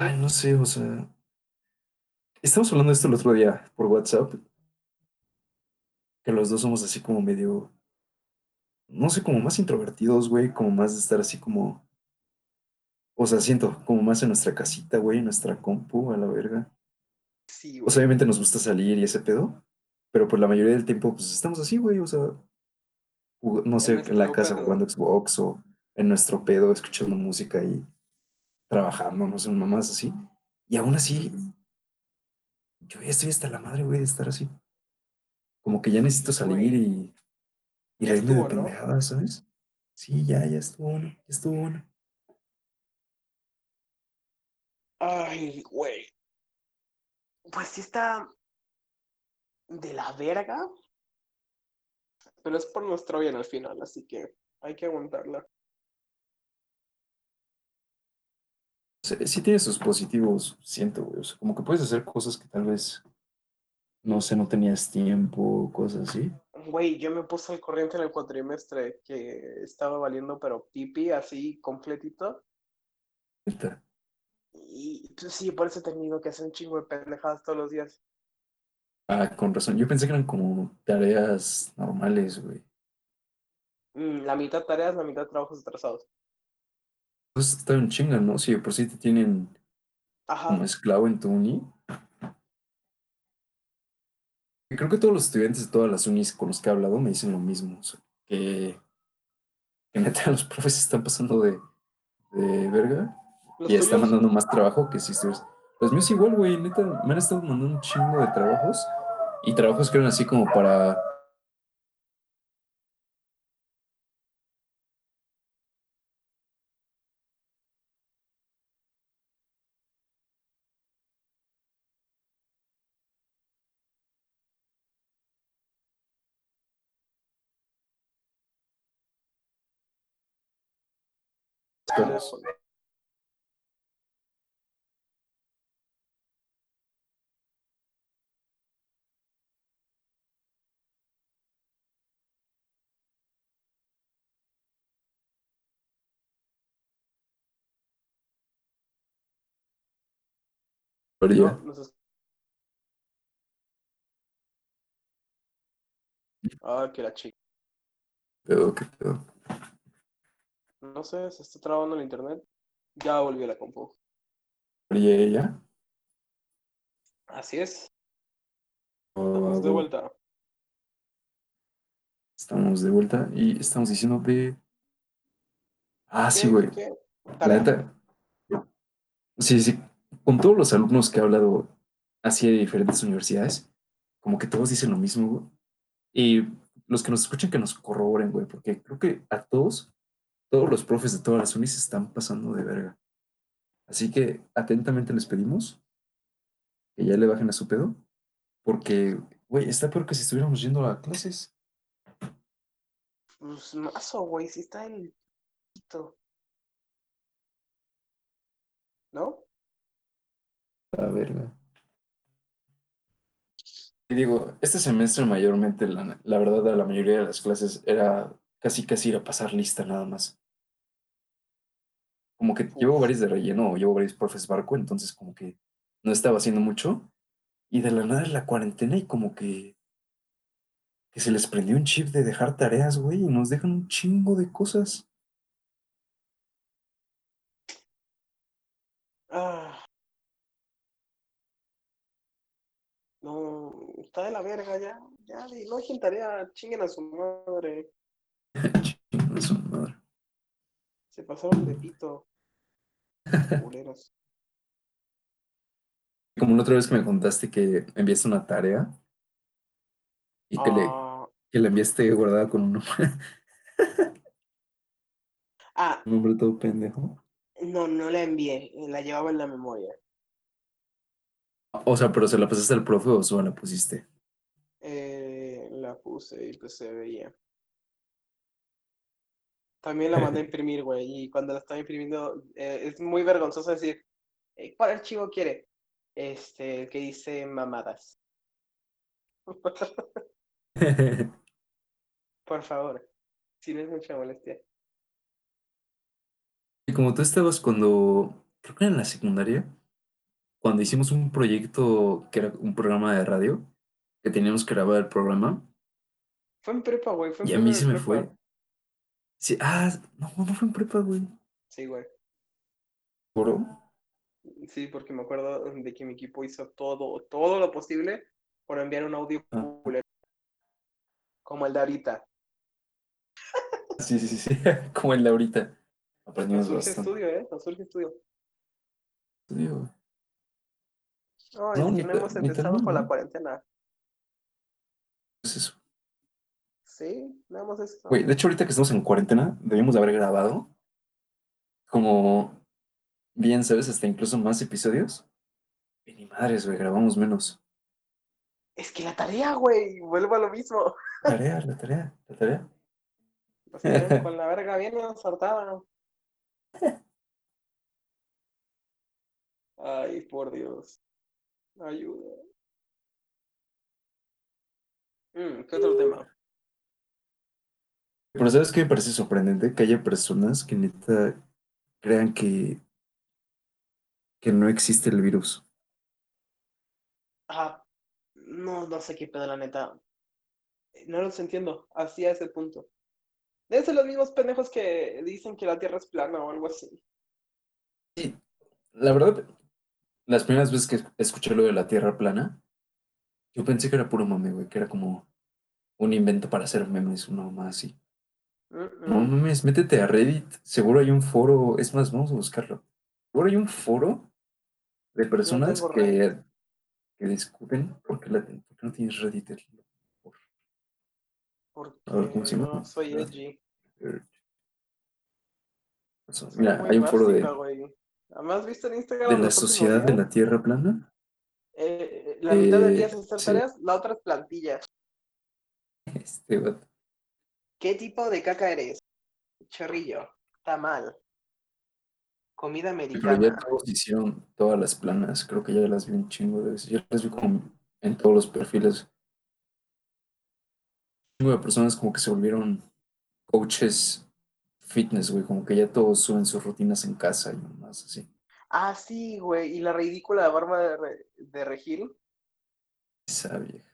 S2: Ay, no sé, o sea. Estamos hablando de esto el otro día por WhatsApp. Que los dos somos así como medio. No sé, como más introvertidos, güey. Como más de estar así como. O sea, siento como más en nuestra casita, güey, en nuestra compu, a la verga.
S1: Sí,
S2: O sea, obviamente nos gusta salir y ese pedo. Pero por la mayoría del tiempo, pues estamos así, güey. O sea, no sé, en la casa jugando Xbox o en nuestro pedo escuchando música y trabajando, no sé, mamás así. Y aún así, yo ya estoy hasta la madre, güey, de estar así. Como que ya necesito salir y, y
S1: Ya
S2: de
S1: estuvo, ¿no?
S2: pendejadas, ¿sabes? Sí, ya, ya estuvo bueno, ya estuvo bueno.
S1: Ay, güey. Pues sí está de la verga. Pero es por nuestro bien al final, así que hay que aguantarla.
S2: Sí, tiene sus positivos, siento, güey. O sea, como que puedes hacer cosas que tal vez, no sé, no tenías tiempo, cosas así.
S1: Güey, yo me puse al corriente en el cuatrimestre que estaba valiendo, pero pipi, así completito. Y pues, sí, por eso he tenido que hacer un chingo de pendejadas todos los días.
S2: Ah, con razón. Yo pensé que eran como tareas normales, güey.
S1: Mm, La mitad tareas, la mitad trabajos atrasados.
S2: Pues está en chinga, ¿no? Si de por sí te tienen como
S1: Ajá.
S2: esclavo en tu uni. Y creo que todos los estudiantes de todas las unis con los que he hablado me dicen lo mismo. o sea, que, que neta (laughs) los profes están pasando de, de verga
S1: Los
S2: y están
S1: tuyos,
S2: mandando más trabajo que si estuvieras. Los míos igual, güey, neta, me han estado mandando un chingo de trabajos y trabajos que eran así como para. Ya,
S1: ¿no? Ah, que la chica.
S2: pedo, pedo.
S1: No sé, se está trabando el internet. Ya volvió la compu.
S2: Ya, ya.
S1: Así es.
S2: Ah,
S1: Estamos de vuelta.
S2: Estamos de vuelta y estamos diciendo de. Ah, sí, güey. La neta. Sí, sí. Con todos los alumnos que he hablado así de diferentes universidades, como que todos dicen lo mismo, güey. Y los que nos escuchan que nos corroboren, güey, porque creo que a todos, todos los profes de todas las unis están pasando de verga. Así que atentamente les pedimos que ya le bajen a su pedo, porque, güey, está peor que si estuviéramos yendo a clases.
S1: Pues mazo, güey, sí está el. ¿No?
S2: A ver, Y digo, este semestre mayormente, la, la verdad, la mayoría de las clases era casi casi ir a pasar lista nada más. Como que llevo varios de relleno o llevo varios profes barco, entonces como que no estaba haciendo mucho. Y de la nada en la cuarentena y como que, que se les prendió un chip de dejar tareas, güey, y nos dejan un chingo de cosas.
S1: Ah. No, está de la verga ya. Ya, no dejen tarea, chinguen a su madre. (laughs)
S2: Chingo de su madre.
S1: Se pasaron de pito.
S2: Como la otra vez que me contaste que enviaste una tarea y que, le,
S1: Ah,
S2: que la enviaste guardada con un nombre,
S1: ah, (laughs)
S2: un nombre todo pendejo.
S1: no, no la envié, la llevaba en la memoria.
S2: O sea, pero se la pasaste al profe o solo la pusiste.
S1: Eh, la puse y pues se veía. También la mandé a (laughs) imprimir, güey, y cuando la estaba imprimiendo eh, es muy vergonzoso decir, eh, ¿cuál archivo quiere? Este, el que dice mamadas. (laughs) Por favor, si no es mucha molestia.
S2: Y como tú estabas cuando, creo que era en la secundaria, cuando hicimos un proyecto que era un programa de radio, que teníamos que grabar el programa,
S1: Fue en prepa, güey, fue en
S2: y a mí se me
S1: prepa.
S2: fue. Sí, ah, no, no fue en prepa, güey.
S1: Sí, güey.
S2: ¿Juro?
S1: Sí, porque me acuerdo de que mi equipo hizo todo, todo lo posible por enviar un audio
S2: Ah.
S1: como el de ahorita. (laughs)
S2: Sí, sí, sí, sí. (laughs) Como el de ahorita.
S1: Nos
S2: Aprendimos
S1: surge
S2: bastante.
S1: estudio, ¿eh? Nos surge estudio.
S2: Digo,
S1: Ay,
S2: No, ni
S1: no
S2: ta-
S1: hemos
S2: ni
S1: empezado con la
S2: ¿no?
S1: cuarentena.
S2: es eso.
S1: Sí, no hemos eso.
S2: Güey, de hecho, ahorita que estamos en cuarentena, debimos de haber grabado como, bien sabes, hasta incluso más episodios. Y ni madres, güey, grabamos menos.
S1: Es que la tarea, güey, vuelvo a lo mismo.
S2: Tarea, la tarea, la tarea. (laughs)
S1: Tienen (laughs) con la verga bien ensartada. Ay, por Dios. Ayuda. Mm, ¿Qué otro tema?
S2: Pero ¿sabes qué me parece sorprendente? Que haya personas que neta crean que, que no existe el virus.
S1: Ah, no, no sé qué pedo, la neta. No los entiendo, así a ese punto. Deben ser los mismos pendejos que dicen que la Tierra es plana o algo así.
S2: La verdad, las primeras veces que escuché lo de la Tierra plana, yo pensé que era puro mame, güey, que era como un invento para hacer memes, una mamá así. No mames, métete a Reddit, seguro hay un foro, es más, vamos a buscarlo. Seguro hay un foro de personas que, que discuten por qué, la- por qué no tienes Reddit. Por-
S1: Porque
S2: A ver, ¿cómo se llama?
S1: no soy edgy.
S2: Eso,
S1: Soy
S2: Mira,
S1: muy
S2: hay un foro de,
S1: básica, güey. ¿Además viste en Instagram
S2: de la sociedad de la Tierra plana.
S1: Eh, la mitad del día
S2: Eh,
S1: es hacer
S2: sí.
S1: tareas, la otra es plantillas.
S2: Este, vato.
S1: ¿Qué tipo de caca eres? Chorrillo, tamal, comida
S2: Pero ya
S1: americana.
S2: todos hicieron todas las planas, creo que ya las vi un chingo de veces. Ya las vi como en todos los perfiles. Un chingo de personas como que se volvieron coaches fitness, güey, como que ya todos suben sus rutinas en casa y más así.
S1: Ah, sí, güey, y la ridícula barba de, Re- de Regil.
S2: Esa vieja.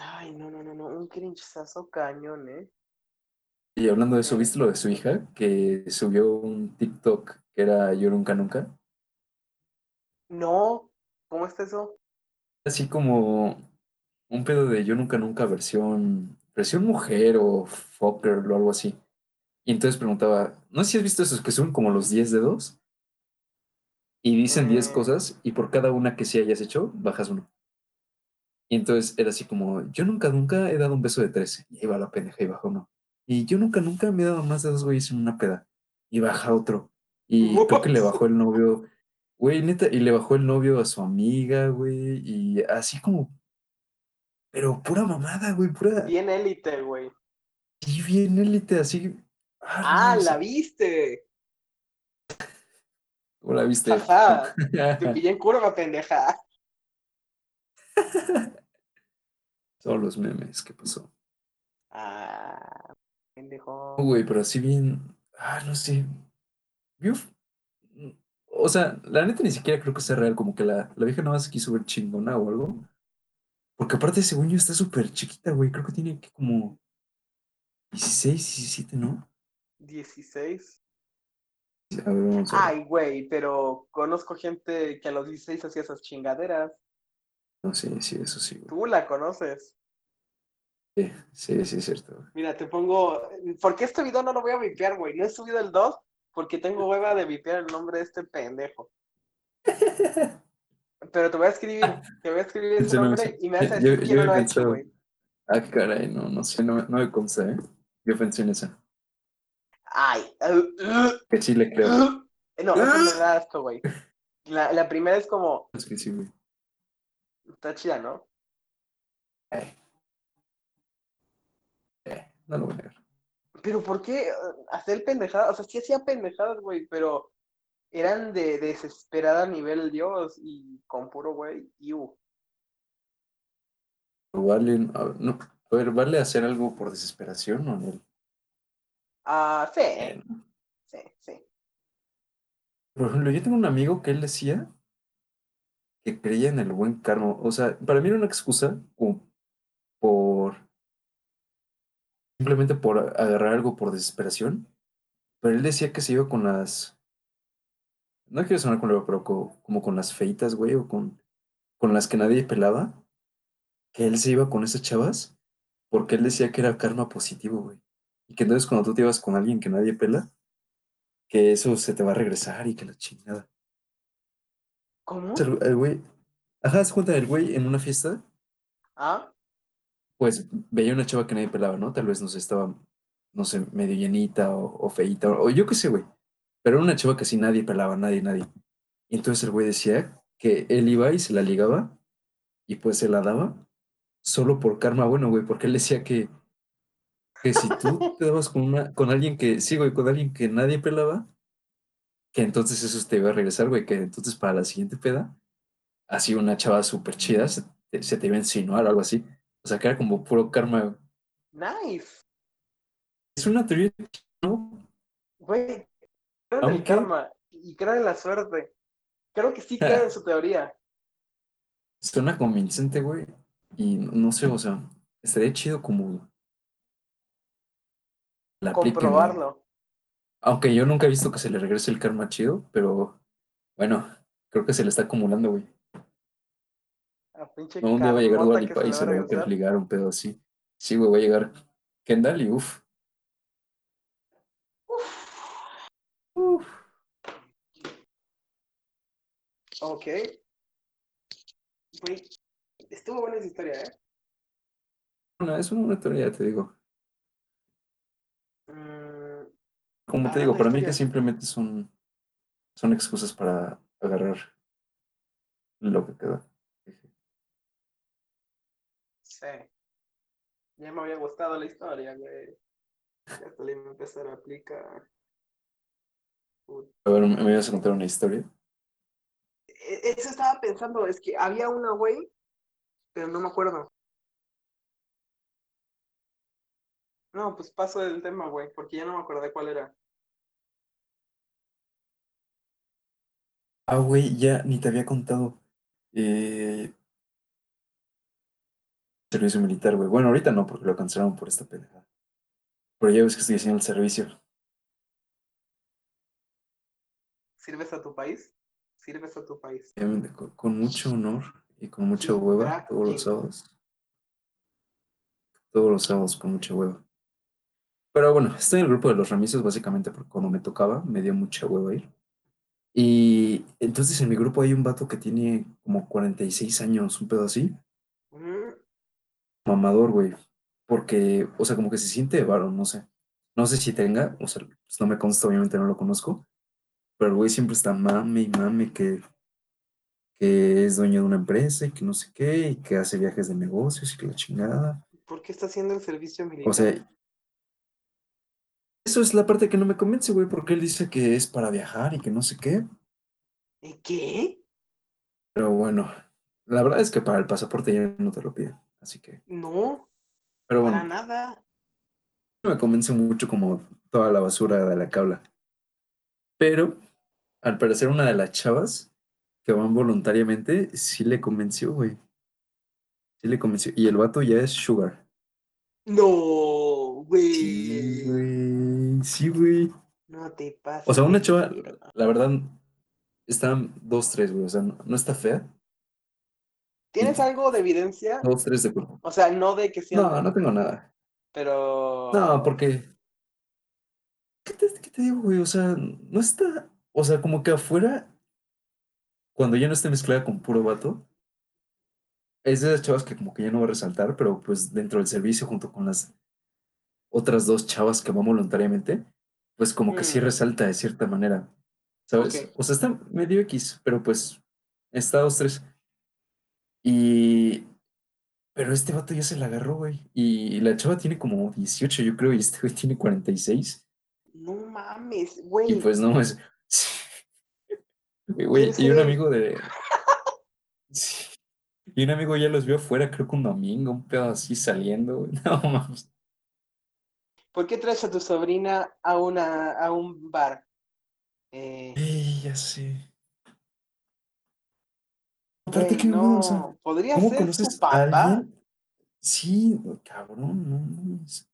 S1: Ay, no, no, no, no, un cringezazo cañón, ¿eh?
S2: Y hablando de eso. ¿viste lo de su hija? Que subió un TikTok que era Yo Nunca Nunca.
S1: No, ¿cómo está eso?
S2: Así como un pedo de Yo Nunca Nunca versión, versión mujer o fucker o algo así. Y entonces preguntaba, no sé si has visto esos que son como los 10 dedos y dicen 10
S1: Mm.
S2: cosas y por cada una que sí hayas hecho, bajas uno. Y entonces era así como, yo nunca, nunca he dado un beso de 13. Y va la pendeja y baja uno. Y yo nunca, nunca me he dado más de dos güeyes en una peda. Y baja otro. Y creo que le (laughs) bajó el novio, güey, neta, y le bajó el novio a su amiga, güey, y así como, pero pura mamada, güey, pura,
S1: Bien élite, güey.
S2: y bien élite, así, ah,
S1: Ah, la viste.
S2: ¿cómo la viste?
S1: Ajá. (laughs) Te pillé en curva, pendeja. (laughs)
S2: Todos los memes, ¿qué pasó?
S1: Ah, pendejo.
S2: Güey, pero así bien, ah, no sé, vio, o sea, la neta ni siquiera creo que sea real, como que la, la vieja nada más quiso ver chingona o algo, porque aparte según yo está súper chiquita, güey, creo que tiene que como 16, 17, ¿no?
S1: 16.
S2: A ver, vamos a ver.
S1: Ay, güey, pero conozco gente que a los 16 hacía esas chingaderas.
S2: No, sí, sí, eso sí, güey.
S1: Tú la conoces.
S2: Sí, sí, sí, es cierto, güey.
S1: Mira, te pongo. Porque este video no lo voy a vipear, güey. No he subido el 2 porque tengo hueva de vipear el nombre de este pendejo. (laughs) Pero te voy a escribir, te voy a escribir ese
S2: Ese no
S1: nombre y me vas a
S2: Yo-
S1: decir
S2: yo
S1: quién
S2: he
S1: lo ha hecho,
S2: pensado-
S1: güey.
S2: Ah, caray, no, no sé, no, me- no me consta, ¿eh? Yo pensé en esa.
S1: Ay. uh, uh,
S2: Que sí le creo.
S1: uh. No, eso me da asco, güey. La, la primera es como.
S2: Es que sí, güey.
S1: Está chida, ¿no?
S2: Eh, no lo voy a negar.
S1: Pero ¿por qué eh, hacer pendejadas? O sea, sí hacía pendejadas, güey, pero eran de desesperada nivel Dios y con puro güey. iu.
S2: Vale, a ver, no, a ver, ¿vale hacer algo por desesperación o no?
S1: Ah, sí,
S2: Eh,
S1: sí, sí.
S2: Por ejemplo, yo tengo un amigo que él decía que creía en el buen karma. O sea, para mí era una excusa por simplemente por agarrar algo por desesperación. Pero él decía que se iba con las. No quiero sonar con lo pero co- como con las feitas, güey, o con, con las que nadie pelaba. Que él se iba con esas chavas porque él decía que era karma positivo, güey. Y que entonces cuando tú te ibas con alguien que nadie pela, que eso se te va a regresar y que la chingada.
S1: ¿Cómo?
S2: El el güey. Ajá, se cuenta, el güey en una fiesta,
S1: ¿Ah?
S2: pues veía una chava que nadie pelaba, ¿no? Tal vez, no sé, estaba, no sé, medio llenita o, o feíta, o, o yo qué sé, güey. Pero era una chava que sí nadie pelaba, nadie, nadie. Y entonces el güey decía que él iba y se la ligaba y pues se la daba solo por karma bueno, güey, porque él decía que, que si tú te dabas con, una, con alguien que, sí, güey, con alguien que nadie pelaba, que entonces eso te iba a regresar, güey, que entonces para la siguiente peda, así una chava súper chida se te, se te iba a insinuar o algo así. O sea, que era como puro karma.
S1: Nice.
S2: Es una teoría, ¿no?
S1: Güey, creo en el karma y creo en la suerte. Creo que sí creo en su teoría.
S2: Suena convincente, güey. Y no, no sé, o sea, estaría chido como la apliquen, güey.
S1: Comprobarlo.
S2: Aunque yo nunca he visto que se le regrese el karma chido, pero bueno, creo que se le está acumulando, güey.
S1: A pinche
S2: No, un día va a llegar
S1: karmota
S2: Dua
S1: que
S2: Lipa y
S1: se
S2: lo
S1: va a
S2: querer ligar un pedo así. Sí, güey, va a llegar Kendall y uff. Uf.
S1: Ok. Güey, estuvo buena esa historia, ¿eh?
S2: Bueno, es una buena teoría, te digo.
S1: Mm,
S2: Como te
S1: Ah,
S2: digo, para mí que simplemente son, son excusas para agarrar lo que queda.
S1: sí. Ya me había gustado la historia, güey. Ya hasta le iba a empezar a aplicar. Puta.
S2: A ver, ¿me me ibas a contar una historia?
S1: E- Eso estaba pensando, es que había una, güey, pero no me acuerdo. No, pues paso del tema, güey, porque ya no me acordé cuál era.
S2: Ah, güey, ya ni te había contado. Eh, servicio militar, güey. Bueno, ahorita no, porque lo cancelaron por esta pendejada. Pero ya ves que estoy haciendo el servicio.
S1: ¿Sirves a tu país? Sirves a tu país.
S2: Con, con mucho honor y con mucha hueva, todos los sábados. Todos los sábados con mucha hueva. Pero bueno, estoy en el grupo de los remisos básicamente porque cuando me tocaba me dio mucha hueva ir. Y entonces en mi grupo hay un vato que tiene como 46 años, un pedo así. Mamador, güey. Porque, o sea, como que se siente varón, no sé. No sé si tenga, o sea, pues no me consta, obviamente no lo conozco. pero el güey siempre está mame y mame que, que es dueño de una empresa y que no sé qué, y que hace viajes de negocios y que la chingada.
S1: ¿Por qué está haciendo el servicio militar?
S2: O sea, eso es la parte que no me convence, güey, porque él dice que es para viajar y que no sé qué.
S1: ¿Y ¿qué?
S2: Pero bueno, la verdad es que para el pasaporte ya no te lo piden, así que.
S1: No,
S2: Pero
S1: para
S2: bueno,
S1: nada.
S2: no me convence mucho como toda la basura de la que habla. Pero, al parecer, una de las chavas que van voluntariamente sí le convenció, güey. Sí le convenció. Y el vato ya es Sugar.
S1: No,
S2: Sí,
S1: güey.
S2: Sí, güey.
S1: No te pases.
S2: O sea, una chava, la verdad, están dos, tres, güey. O sea, no, no está fea.
S1: ¿Tienes algo de evidencia?
S2: Dos, tres de cuerpo.
S1: O sea, no de que sean,
S2: No, no tengo nada.
S1: pero.
S2: No, porque. ¿Qué te, qué te digo, güey? O sea, no está. O sea, como que afuera, cuando ya no esté mezclada con puro vato, es de esas chavas que como que ya no va a resaltar, pero pues dentro del servicio, junto con las otras dos chavas que van voluntariamente, pues como que sí
S1: Mm.
S2: resalta de cierta manera. ¿Sabes? O sea, está medio X, pero pues está dos, tres. Y. Pero este vato ya se la agarró, güey. Y la chava tiene como 18, yo creo, y este güey tiene 46.
S1: No mames,
S2: Y
S1: güey.
S2: pues no, es. (laughs) Güey,
S1: ¿Quieres
S2: y un amigo de. (laughs) Sí. Y un amigo ya los vio afuera, creo que un domingo, un pedo así saliendo, güey. (laughs) No mames.
S1: ¿Por qué traes a tu sobrina a, una, a un bar? Eh,
S2: Ey, ya sé. Aparte, qué
S1: no.
S2: o sea,
S1: ¿Podría
S2: ¿cómo
S1: ser
S2: conoces
S1: tu
S2: a
S1: papá?
S2: alguien? Sí, cabrón, no mames.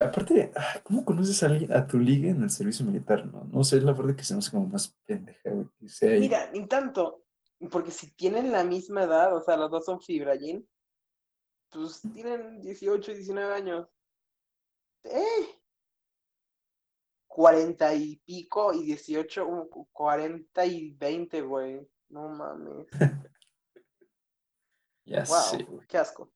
S2: Aparte, ¿cómo conoces a alguien a tu liga en el servicio militar? No, no sé, es la verdad que se me hace como más pendeja, que sea.
S1: Mira, ni tanto. Porque si tienen la misma edad, o sea, los dos son fibrallín, pues tienen 18 y 19 años. ¡Eh! 40 y pico y 18, uh, 40 y 20, güey. No mames. (laughs)
S2: Ya
S1: Wow, qué asco.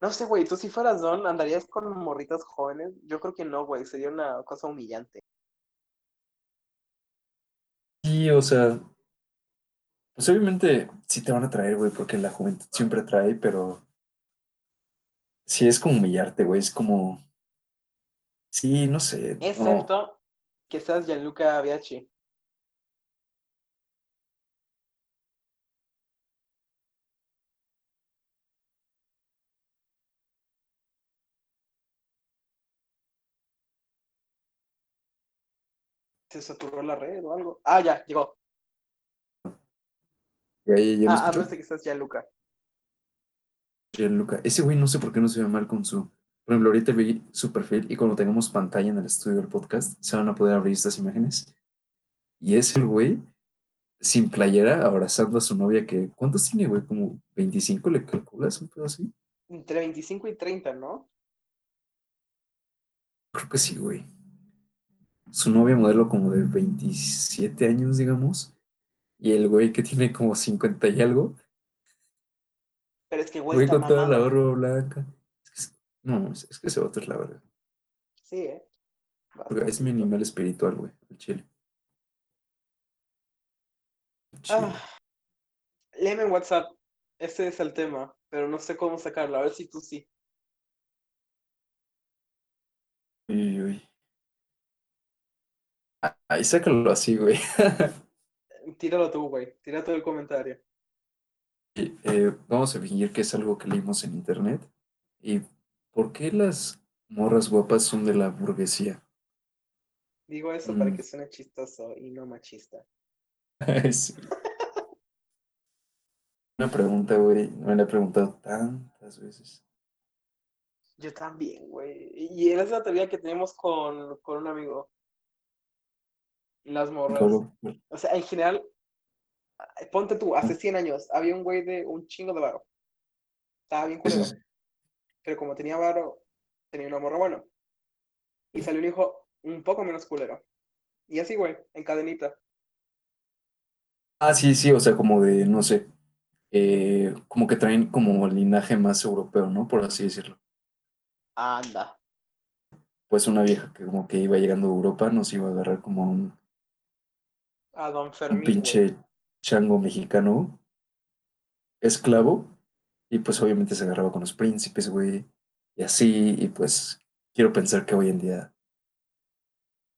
S1: No sé, güey, tú si fueras Don, ¿andarías con morritas jóvenes? Yo creo que no, güey, sería una cosa humillante.
S2: Sí, o sea, pues obviamente sí te van a traer, güey, porque la juventud siempre atrae, pero sí es como humillarte, güey, es como, sí, no sé, no.
S1: Excepto que seas Gianluca Biaggi. ¿Se saturó la red o algo? Ah, ya, llegó.
S2: Y ahí ya
S1: Ah, hablaste que estás Gianluca.
S2: Gianluca. Ese güey no sé por qué no se ve mal con su. Por ejemplo, ahorita vi su perfil y cuando tengamos pantalla en el estudio del podcast, se van a poder abrir estas imágenes. Y es el güey sin playera abrazando a su novia que. ¿Cuántos tiene, güey? ¿Como 25 le calculas un pedo así?
S1: Entre 25 y 30, ¿no?
S2: Creo que sí, güey. Su novia modelo como de 27 años, digamos. Y el güey que tiene como 50 y algo.
S1: Pero es que, güey, está
S2: con toda la barba blanca. Es que- no, es, que ese vato es la verdad.
S1: Sí, ¿eh?
S2: Porque es mi animal espiritual, güey, el chile. El chile.
S1: Ah, léeme en WhatsApp. Ese es el tema, pero no sé cómo sacarlo. A ver si tú sí.
S2: Uy, uy, uy. Ah, Ahí sácalo así, güey. (laughs)
S1: Tíralo tú, güey. Tira todo el comentario.
S2: Eh, vamos a fingir que es algo que leímos en internet. ¿Y por qué las morras guapas son de la burguesía?
S1: Digo eso para
S2: Mm.
S1: que suene chistoso y no machista. (laughs)
S2: Sí. Una pregunta, güey. Me la he preguntado tantas veces.
S1: Yo también, güey. Y esa teoría que teníamos con, con un amigo. Las morras. O sea, en general, ponte tú, hace 100 años había un güey de un chingo de varo. Estaba bien culero. (laughs) Pero como tenía varo, tenía una morra bueno. Y salió un hijo un poco menos culero. Y así, güey, en cadenita.
S2: Ah, sí, sí, o sea, como de, no sé, eh, como que traen como linaje más europeo, ¿no? Por así decirlo.
S1: Anda.
S2: pues una vieja que como que iba llegando a Europa nos iba a agarrar como un,
S1: A Don
S2: un
S1: Fermín, güey.
S2: Chango mexicano esclavo y pues obviamente se agarraba con los príncipes, güey, y así, y pues quiero pensar que hoy en día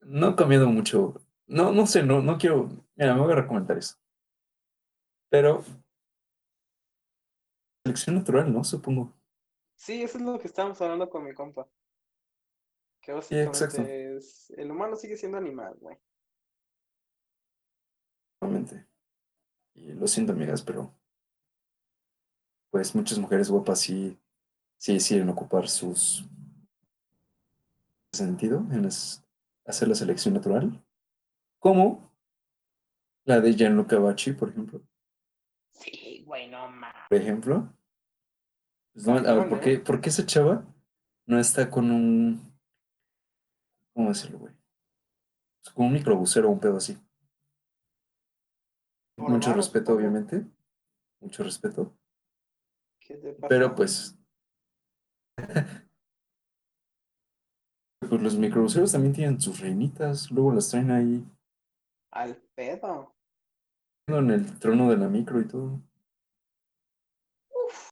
S2: no ha cambiado mucho, no, no sé, no, no quiero, mira, me voy a recomendar eso, pero selección natural, ¿no? Supongo.
S1: Sí, eso es lo que estábamos hablando con mi compa. Que
S2: Sí, exacto.
S1: básicamente es. El humano sigue siendo animal, güey.
S2: Realmente. Y lo siento, amigas, pero pues muchas mujeres guapas sí, sí deciden ocupar sus sentido en las- hacer la selección natural, como la de Gianluca Bacci, por ejemplo.
S1: Sí, güey, no mames.
S2: Por ejemplo. Pues no, a ver, ¿por
S1: ¿eh?
S2: qué, por qué esa chava no está con un, ¿cómo decirlo, güey? Pues con un microbusero o un pedo así. Mucho respeto, obviamente. Mucho respeto.
S1: ¿Qué te pasa?
S2: Pero pues. (laughs) Pues los microbuseros también tienen sus reinitas, luego las traen ahí
S1: Al pedo.
S2: en el trono de la micro y todo.
S1: Uf,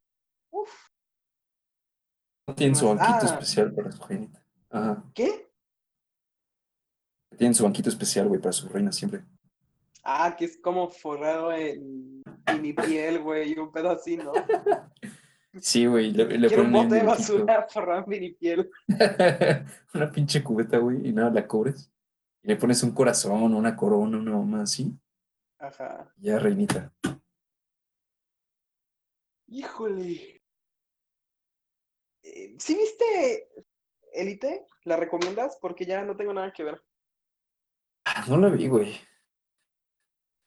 S1: uf.
S2: Tienen su banquito
S1: ah.
S2: especial para su reinita. Ajá.
S1: ¿Qué?
S2: Tienen su banquito especial, güey, para su reina siempre.
S1: Ah, que es como forrado en mi piel, güey, y un pedo así, ¿no? (laughs)
S2: Sí, güey, le, le
S1: un bote de basura (laughs) forrado en mi piel. (laughs)
S2: una pinche cubeta, güey, y nada, la cobres. Y le pones un corazón, una corona, una mamá así.
S1: Ajá.
S2: Ya, reinita.
S1: Híjole. Eh, ¿Sí viste Elite? ¿La recomiendas? Porque ya no tengo nada que ver.
S2: Ah, No la vi, güey.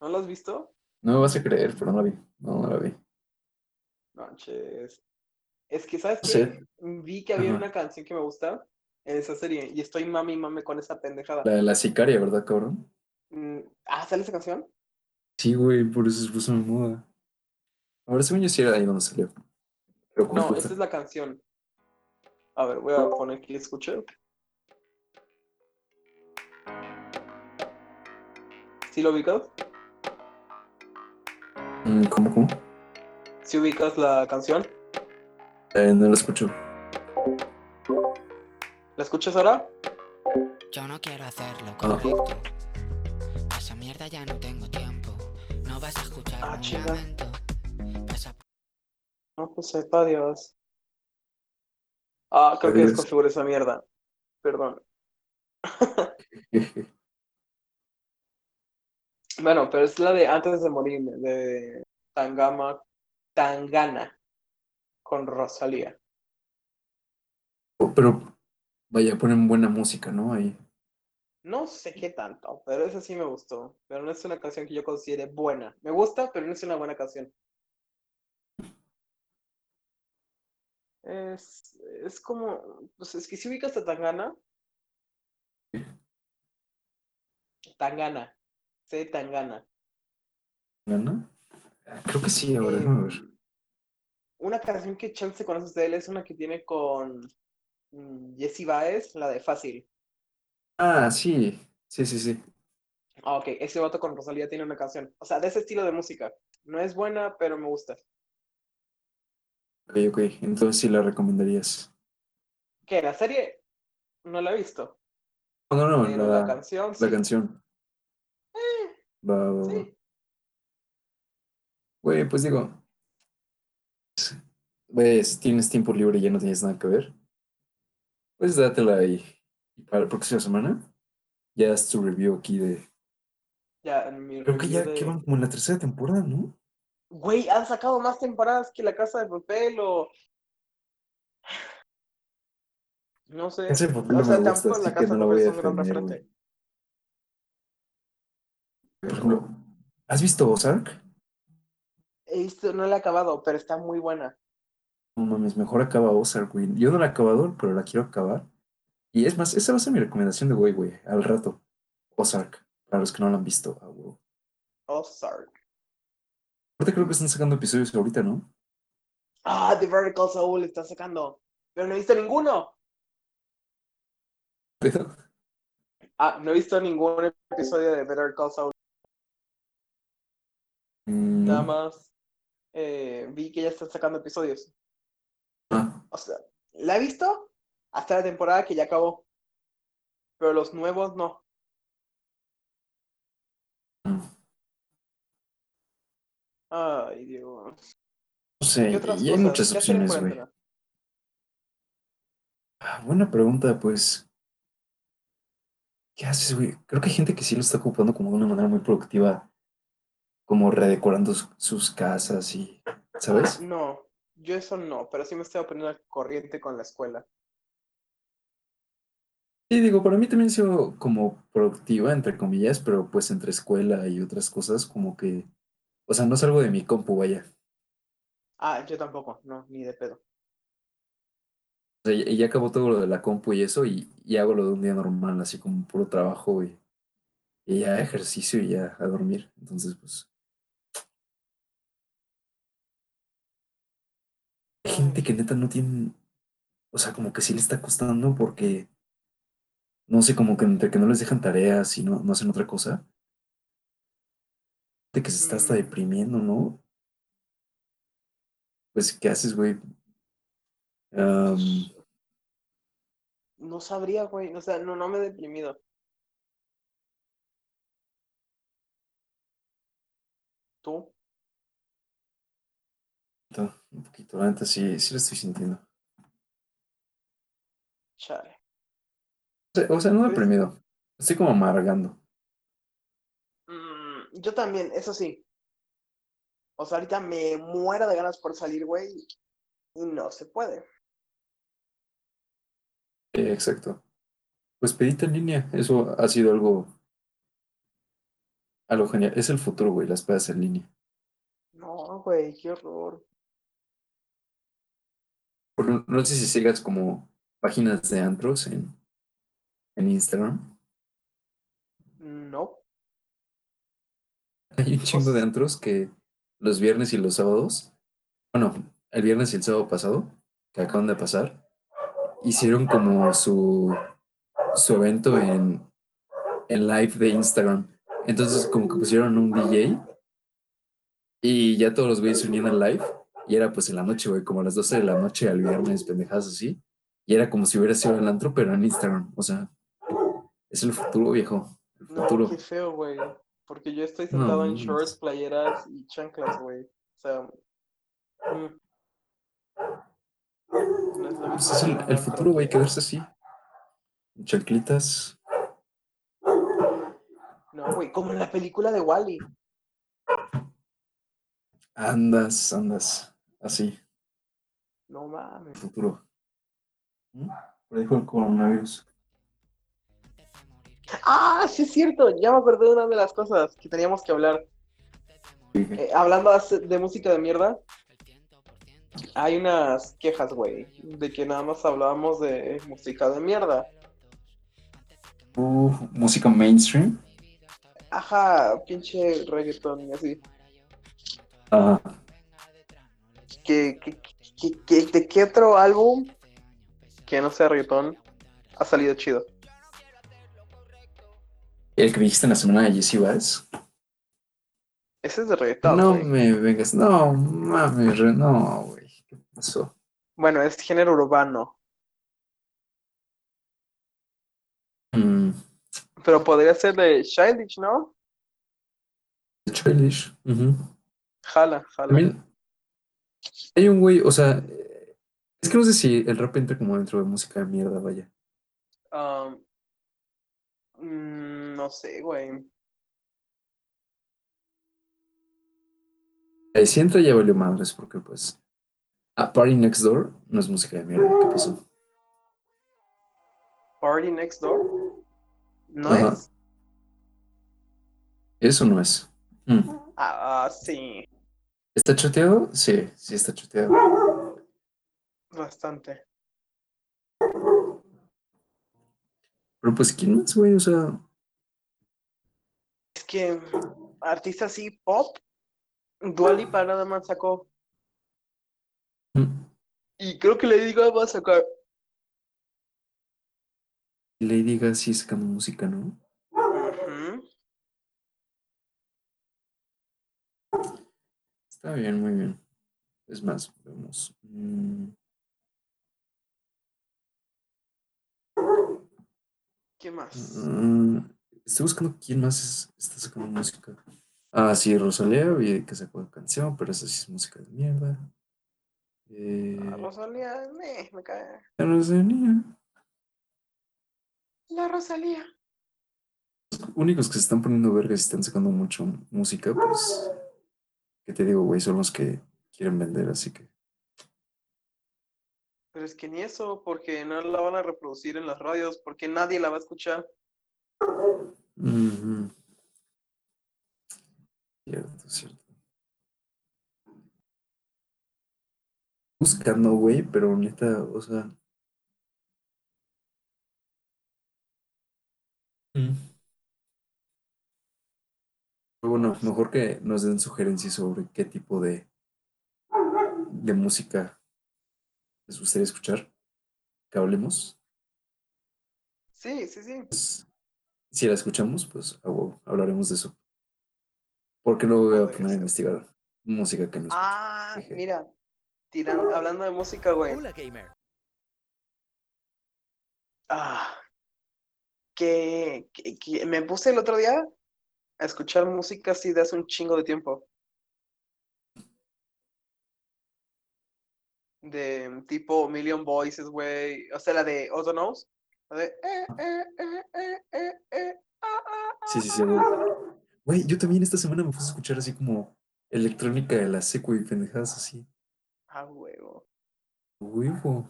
S1: ¿No la has visto?
S2: No me vas a creer, pero no la vi. No, no la vi.
S1: Manches. Es que, ¿sabes qué?
S2: sé.
S1: Vi que había
S2: Ajá.
S1: una canción que me gusta en esa serie y estoy mami y mame con esa pendejada.
S2: La, la sicaria, ¿verdad, cabrón?
S1: Mm, Ah, ¿sale esa canción?
S2: Sí, güey, por eso se puso de moda. Ahora, según yo sí era ahí donde salió. Pero
S1: No, esta es la canción. A ver, voy a poner que escuche. ¿Sí lo ubicas?
S2: Mm, ¿Cómo, cómo?
S1: ¿Sí ubicas la canción?
S2: Eh, no la escucho.
S1: ¿La escuchas ahora?
S3: Yo no quiero hacerlo
S2: Ah.
S3: correcto. A esa mierda ya no tengo tiempo. No vas a escuchar
S1: Ah, chinga.
S3: lamento. Vas a
S1: No, pues sepa Dios. Ah, creo que desconfiguré esa mierda. Perdón. (laughs) Bueno, pero es la de antes de morirme, de Tangama, Tangana, con Rosalía.
S2: Pero, vaya, ponen buena música, ¿no? Ahí.
S1: No sé qué tanto, pero esa sí me gustó. Pero no es una canción que yo considere buena. Me gusta, pero no es una buena canción. Es, es como, pues es que si ubicas a Tangana. Tangana, sé Tangana.
S2: ¿Gana? Ah, Creo que sí, ahora, ver.
S1: Una canción que chance conoces de él es una que tiene con mm, Jessie Baez, la de Fácil.
S2: Ah, sí. Sí, sí, sí.
S1: Ah, ok, ese vato con Rosalía tiene una canción. O sea, de ese estilo de música. No es buena, pero me gusta.
S2: Ok, ok. Entonces sí la recomendarías.
S1: ¿Qué? ¿La serie? No la he visto.
S2: No, no, no, la,
S1: la canción,
S2: la
S1: sí.
S2: canción. Va, va, va.
S1: sí.
S2: Güey, pues digo. Güey, si tienes tiempo libre y ya no tienes nada que ver. Pues dátela ahí. Y para la próxima semana. Ya es tu review aquí de.
S1: Ya, en mi
S2: Creo que ya
S1: de-
S2: que van como en la tercera temporada, ¿no?
S1: Güey, han sacado más temporadas que La Casa de Papel o... (sighs) No sé.
S2: Ese papel
S1: O
S2: no
S1: sea,
S2: me gusta,
S1: tampoco La
S2: así que
S1: Casa
S2: no
S1: de
S2: la
S1: Papel es un gran referente.
S2: Por ejemplo, ¿has visto Ozark?
S1: He visto, no la he acabado, pero está muy buena.
S2: No mames, mejor acaba Ozark, güey. Yo no la he acabado, pero la quiero acabar. Y es más, esa va a ser mi recomendación de güey, güey, al rato. Ozark, para los que no la han visto. Ah.
S1: Ozark.
S2: Ahorita creo que están sacando episodios ahorita, ¿no?
S1: Ah, The Vertical Soul está sacando. Pero no he visto ninguno.
S2: Pero,
S1: Ah, no he visto ningún episodio de Better Call Saul. Nada más eh, vi que ya están sacando episodios.
S2: ah,
S1: O sea, la he visto hasta la temporada que ya acabó. Pero los nuevos no.
S2: mm.
S1: Ay, Dios.
S2: No sé,
S1: ¿Qué otras
S2: y hay muchas
S1: ¿Qué hacer en
S2: opciones, güey. Ah, buena pregunta, pues. ¿Qué haces, güey? Creo que hay gente que sí lo está ocupando como de una manera muy productiva, como redecorando sus, casas y, ¿sabes?
S1: No, yo eso no, pero sí me estoy poniendo al corriente con la escuela.
S2: Sí, digo, para mí también ha sido como productiva, entre comillas, pero pues entre escuela y otras cosas, como que, o sea, no salgo de mi compu, vaya.
S1: Ah, yo tampoco, no, ni de pedo.
S2: O sea, y ya acabó todo lo de la compu y eso, y, y hago lo de un día normal, así como puro trabajo y, y ya ejercicio y ya a dormir. Entonces, pues, gente que neta no tiene, o sea, como que sí le está costando porque, no sé, como que entre que no les dejan tareas y no, no hacen otra cosa, de que se está hasta
S1: Mm.
S2: deprimiendo, ¿no? Pues, ¿qué haces, güey?
S1: No sabría, güey. O sea, no, no me he deprimido. ¿Tú?
S2: Un poquito, la neta sí, sí lo estoy sintiendo.
S1: Chale.
S2: O sea, o sea, no
S1: Pues-
S2: deprimido, estoy como amargando.
S1: Mm, yo también, eso sí. O sea, ahorita me muero de ganas por salir, güey. Y no se puede.
S2: Eh, exacto. Pues pedite en línea, eso ha sido algo, algo genial. Es el futuro, güey, las pedas en línea.
S1: No, güey, qué horror.
S2: No- no sé si sigas como páginas de antros en, en Instagram.
S1: No.
S2: Hay un chingo de antros que los viernes y los sábados, bueno, el viernes y el sábado pasado, que acaban de pasar, hicieron como su, su evento en, en live de Instagram. Entonces como que pusieron un DJ y ya todos los güeyes se unían al live y era pues en la noche, güey, como a las 12 de la noche al viernes, pendejadas así. Y era como si hubiera sido el antro, pero en Instagram. O sea, es el futuro, viejo. El
S1: No,
S2: futuro.
S1: qué feo, güey. Porque yo estoy
S2: No,
S1: sentado en shorts, playeras y chanclas, güey. O sea. mm. No es
S2: Pues es el, el futuro, güey, quedarse así. Chanclitas.
S1: No, güey, como en la película de Wally.
S2: Andas, andas. Así,
S1: No mames.
S2: futuro. ¿Mm? Predijo el coronavirus.
S1: Ah, sí es cierto. Ya me acordé de una de las cosas que teníamos que hablar. Eh, hablando de música de mierda, hay unas quejas, güey, de que nada más hablábamos de música de mierda.
S2: "Uh, música mainstream.
S1: Ajá, pinche reggaetón y así.
S2: Ajá.
S1: Que, que, que- ¿De qué otro álbum que no sea reggaetón ha salido chido?
S2: El que dijiste en la semana de Jesse Bass.
S1: Ese es de reggaetón,
S2: No
S1: güey.
S2: me vengas. No, mames, no, güey. ¿Qué pasó?
S1: Bueno, es género urbano,
S2: Mm,
S1: pero podría ser de Childish, ¿no?
S2: Childish. Ujú.
S1: Jala, jala.
S2: También hay un güey, o sea, es que no sé si el rap entra como dentro de música de mierda, vaya.
S1: Um, mm, no sé, güey.
S2: Eh, si entra ya valió madres, porque pues. A Party Next Door no es música de mierda, ¿qué pasó?
S1: Party Next Door. ¿No
S2: Ajá.
S1: es?
S2: Eso no es. Mm.
S1: Ah, sí,
S2: ¿Está choteado? Sí, sí está choteado.
S1: bastante.
S2: Pero pues, ¿quién más, güey? O sea,
S1: Es que artista así pop, Dua Lipa nada más sacó.
S2: mm,
S1: Y creo que Lady Gaga va a sacar.
S2: Lady Gaga sí sacando música, ¿no? Está bien, muy bien. Es más, vemos. mm,
S1: ¿Qué más?
S2: mm, estoy buscando quién más es- está sacando música. Ah, sí, Rosalía, vi que sacó canción, pero esa sí es música de mierda. Eh,
S1: Ah, Rosalía, meh, me cae.
S2: la Rosalía.
S1: La Rosalía.
S2: Los únicos que se están poniendo vergas y están sacando mucho música, pues, ¿qué te digo, güey? Son los que quieren vender, así que.
S1: Pero es que ni eso, porque no la van a reproducir en las radios, porque nadie la va a escuchar.
S2: Ujú. Cierto, cierto. Buscando, güey, pero neta, o sea. mm. Bueno, mejor que nos den sugerencias sobre qué tipo de, de música les gustaría escuchar, que hablemos.
S1: Sí, sí, sí.
S2: Pues, si la escuchamos, pues hablaremos de eso. Porque no voy a poner a investigar música que no escucho.
S1: Ah, mira. Tiran, hablando de música, güey.
S4: Hola gamer.
S1: Ah, que, que- que me puse el otro día a escuchar música así de hace un chingo de tiempo. De tipo Million Voices, güey. O sea, la de Otto Knows. La de. eh, eh, eh, ah, ah, ah,
S2: Sí, sí, sí, güey. yo también esta semana me puse a escuchar así como electrónica de la secu y pendejadas así.
S1: Ah, huevo.
S2: Huevo.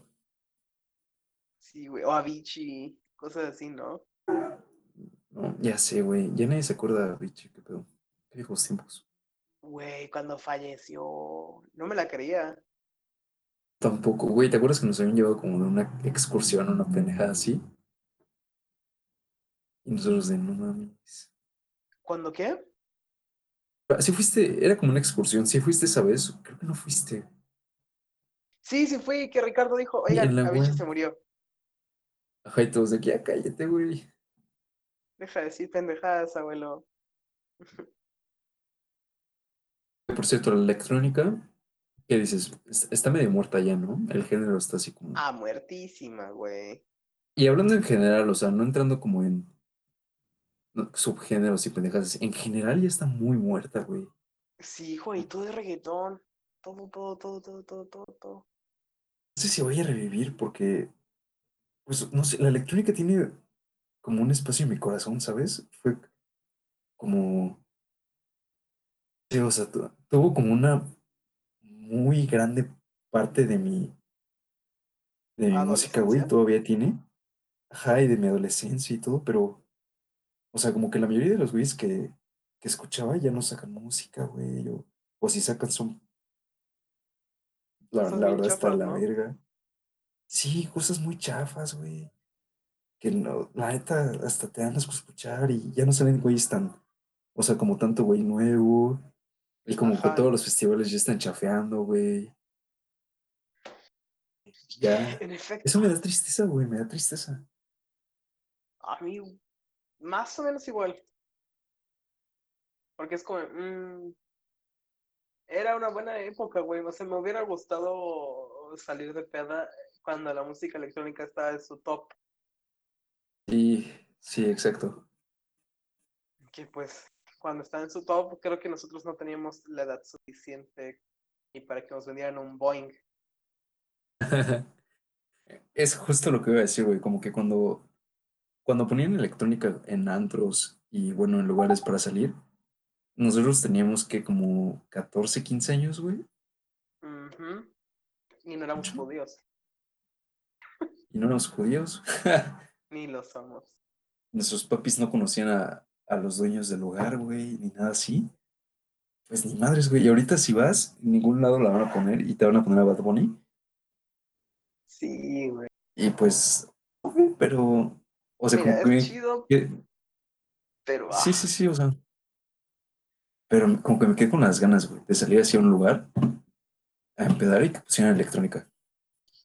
S1: Sí, güey. O Avicii. Cosas así, ¿no?
S2: No, ya sé, güey. Ya nadie se acuerda, bicho, qué pedo. Qué viejos tiempos.
S1: Güey, cuando falleció. No me la creía.
S2: Tampoco, güey, ¿te acuerdas que nos habían llevado como de una excursión, una pendejada así? Y nosotros de no mames.
S1: ¿Cuándo qué?
S2: Sí fuiste, era como una excursión, sí fuiste esa vez, creo que no fuiste.
S1: Sí, sí fui, que Ricardo dijo, oigan,
S2: la
S1: Avicii
S2: web.
S1: se murió.
S2: Ajá, y todos de aquí, ya cállate, güey.
S1: Deja de decir pendejadas, abuelo. (laughs)
S2: Por cierto, la electrónica, ¿qué dices? Es- Está medio muerta ya, ¿no? El género está así como...
S1: Ah, muertísima, güey.
S2: Y hablando en general, o sea, no entrando como en subgéneros y pendejadas, en general ya está muy muerta, güey.
S1: Sí, güey, todo es reggaetón. Todo, todo, todo, todo, todo, todo, todo.
S2: No sé si vaya a revivir porque, pues, no sé, la electrónica tiene como un espacio en mi corazón, ¿sabes? Fue como, sí, o sea, tu- tuvo como una muy grande parte de mi, de mi música, güey, todavía tiene. Ajá, y de mi adolescencia y todo, pero, o sea, como que la mayoría de los güeyes que, que escuchaba ya no sacan música, güey, o, o si sacan son, la, la verdad está
S1: chafas,
S2: la
S1: ¿no?
S2: verga. Sí, cosas muy chafas, güey. Que no, la neta, hasta te dan asco escuchar y ya no salen güeyes tan, o sea, como tanto güey nuevo. Y como que todos los festivales ya están chafeando, güey. Ya.
S1: En efecto,
S2: Eso me da tristeza, güey, me da tristeza.
S1: a mí más o menos igual. Porque es como, mm, era una buena época, güey. O sea, me hubiera gustado salir de peda cuando la música electrónica estaba en su top.
S2: Sí, exacto.
S1: Que pues, cuando estaba en su top, creo que nosotros no teníamos la edad suficiente y para que nos vendieran un Boeing. (laughs)
S2: Es justo lo que iba a decir, güey, como que cuando, cuando ponían electrónica en antros y bueno, en lugares para salir, nosotros teníamos que como 14, 15 años, güey,
S1: Ujú. Y no éramos judíos,
S2: y no éramos judíos. (laughs)
S1: ni lo somos.
S2: Nuestros papis no conocían a, a los dueños del lugar, güey, ni nada así. Pues ni madres, güey. Y ahorita si vas, en ningún lado la van a poner y te van a poner a Bad Bunny.
S1: Sí, güey.
S2: Y pues, pero, o sea,
S1: Mira,
S2: como
S1: es
S2: que,
S1: chido,
S2: que-
S1: pero
S2: sí,
S1: ah,
S2: sí, sí, o sea. Pero como que me quedé con las ganas, güey, de salir hacia un lugar a empedar y que pusieran electrónica.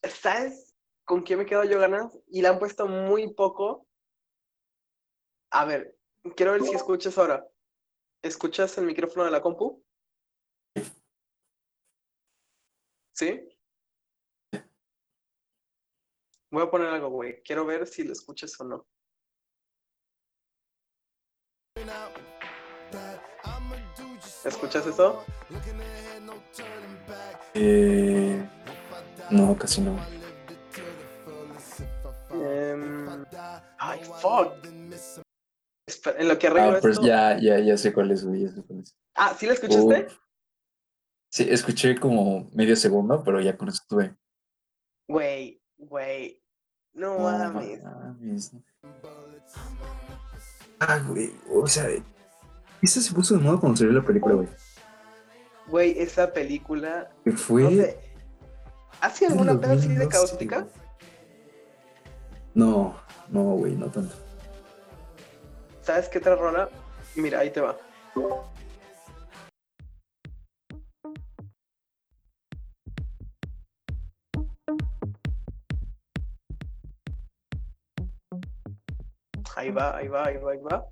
S1: ¿sabes con qué me quedo yo ganas? Y la han puesto muy poco A ver, quiero ver si escuchas ahora. ¿Escuchas el micrófono de la compu? ¿Sí? Voy a poner algo, güey. Quiero ver si lo escuchas o no. ¿Escuchas eso?
S2: Eh, no, casi no.
S1: Em, ay, fuck. En lo que
S2: Ah,
S1: arreglo
S2: pues
S1: esto.
S2: ya, ya, ya sé cuál es, güey, ya sé cuál es.
S1: Ah, ¿sí la escuchaste?
S2: Sí, escuché como medio segundo, pero ya con eso estuve.
S1: Güey, güey. No
S2: No
S1: mames.
S2: mames. Ah, güey, o sea, esa se puso de moda cuando salió la película, güey.
S1: Güey, esa película.
S2: Que fue.
S1: No sé. ¿Has sido alguna peda así de
S2: 2012,
S1: caótica?
S2: No, no, güey, no tanto.
S1: ¿Sabes qué otra rola? Mira, ahí te va. Ahí va, ahí va, ahí va, ahí va.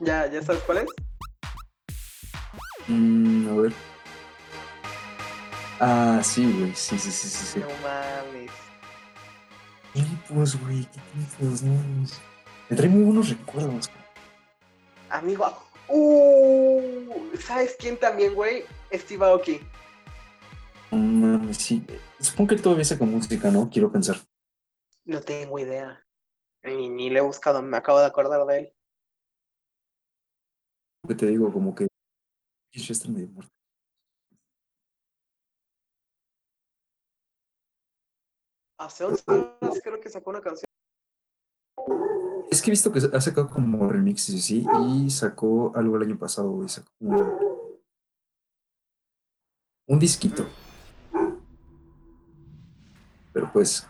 S1: Ya, ya sabes cuál es.
S2: Mm, a ver. Ah, sí, güey, sí, sí, sí, sí, sí.
S1: No mames.
S2: Tiempos, güey, qué tiempos, no mames. Me trae muy buenos recuerdos. güey.
S1: Amigo. Uh, ¿Sabes quién también, güey? Steve Aoki.
S2: No mames, sí. Supongo que él todavía saca música, ¿no? Quiero pensar.
S1: No tengo idea. Ni, ni le he buscado, me acabo de acordar de él.
S2: ¿Qué te digo? Como que. Está medio muerto.
S1: Hace 11 horas creo que sacó una canción.
S2: Es que he visto que ha sacado como remixes y así, y sacó algo el año pasado, güey. Sacó un disquito. Pero pues,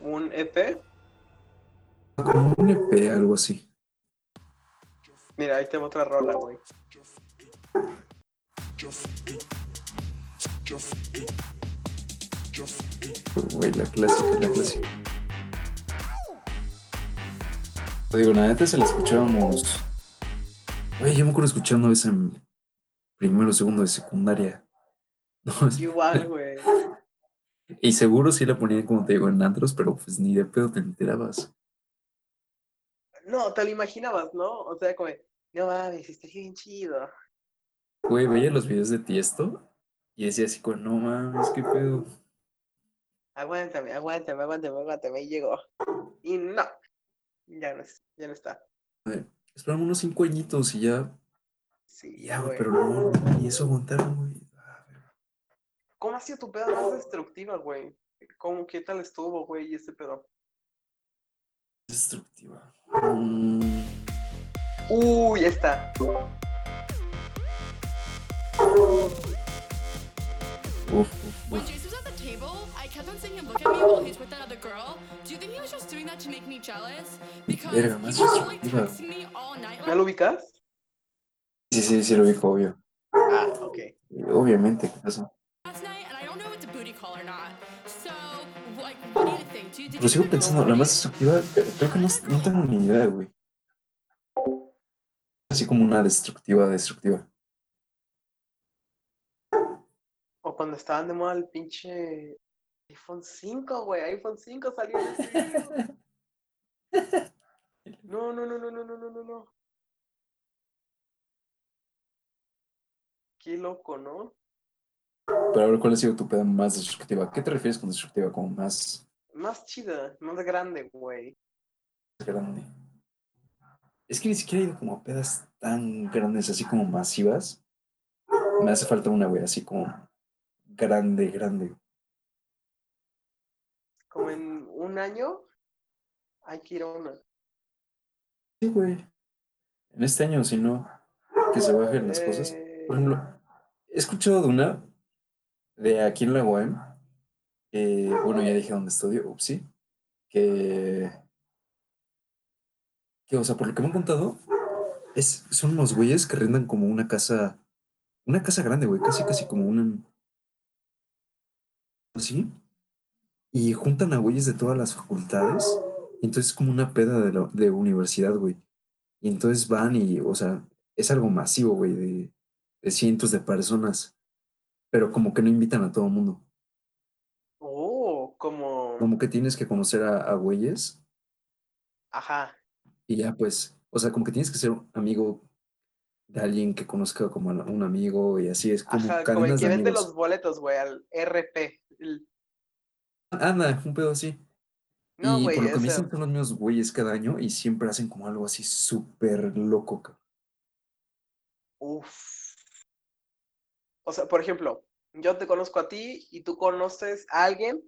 S1: Un EP.
S2: como un EP, algo así.
S1: Mira, ahí tengo otra rola, güey.
S2: Güey, la clásica, la clásica. Te digo, la neta se la escuchábamos. Güey, yo me acuerdo escuchando esa en primero segundo de secundaria. (laughs) No,
S1: Igual, güey.
S2: y seguro sí la ponían, como te digo, en antros, pero pues ni de pedo te enterabas.
S1: No, te lo imaginabas, ¿no? O sea, como, no mames, está bien chido.
S2: Güey, veía los videos de Tiesto y decía así como, no mames, qué pedo.
S1: Aguántame, aguántame, aguántame, aguántame. Y llegó. Y no. Ya no, ya no está.
S2: Esperamos unos cinco añitos y ya,
S1: Sí,
S2: ya, güey, pero no, ni eso aguantaron, güey.
S1: ¿Cómo ha sido tu peda más destructiva, güey? ¿Cómo, qué tal estuvo, güey, ese pedo?
S2: Destructiva. Mm,
S1: Uy, ya está.
S2: uf, uf, uf. Verga,
S1: lo ubicas?
S2: Sí, sí, sí lo ubico, obvio.
S1: Ah, ok.
S2: Obviamente, ¿qué pasa? Pero sigo pensando, la más destructiva, creo que no, no tengo ni idea, güey. Así como una destructiva, destructiva.
S1: O cuando estaban de moda el pinche iPhone 5, güey. iPhone 5 salió en video. (laughs) No, no, no, no, no, no, no, no, no. Qué loco, ¿no?
S2: Pero ahora, ¿cuál ha sido tu peda más destructiva? ¿Qué te refieres con destructiva? Como más
S1: Más chida, más grande, güey.
S2: grande. Es que ni siquiera he ido como a pedas tan grandes, así como masivas. Me hace falta una, güey, así como grande, grande.
S1: Como en año hay que ir a una.
S2: Sí, güey. En este año, si no, que se bajen las cosas. Por ejemplo, he escuchado de una de aquí en la UAM, bueno, ya dije dónde estudio, upsi, que, que, o sea, por lo que me han contado, es, son unos güeyes que rentan como una casa, una casa grande, güey, casi, casi como una, ¿sí? Y juntan a güeyes de todas las facultades. Y entonces es como una peda de, la- de universidad, güey. Y entonces van y, o sea, es algo masivo, güey, de, de cientos de personas. Pero como que no invitan a todo el mundo.
S1: Oh, como.
S2: Como que tienes que conocer a, a güeyes
S1: Ajá.
S2: y ya pues, o sea, como que tienes que ser amigo de alguien que conozca como a un amigo y así es como
S1: Ajá, como el que
S2: de
S1: vende los boletos, güey, al RP. El-
S2: Anda, un pedo así.
S1: No,
S2: y
S1: güey,
S2: por lo que me dicen son los mismos güeyes cada año y siempre hacen como algo así súper loco. cabrón.
S1: Uf. O sea, por ejemplo, yo te conozco a ti y tú conoces a alguien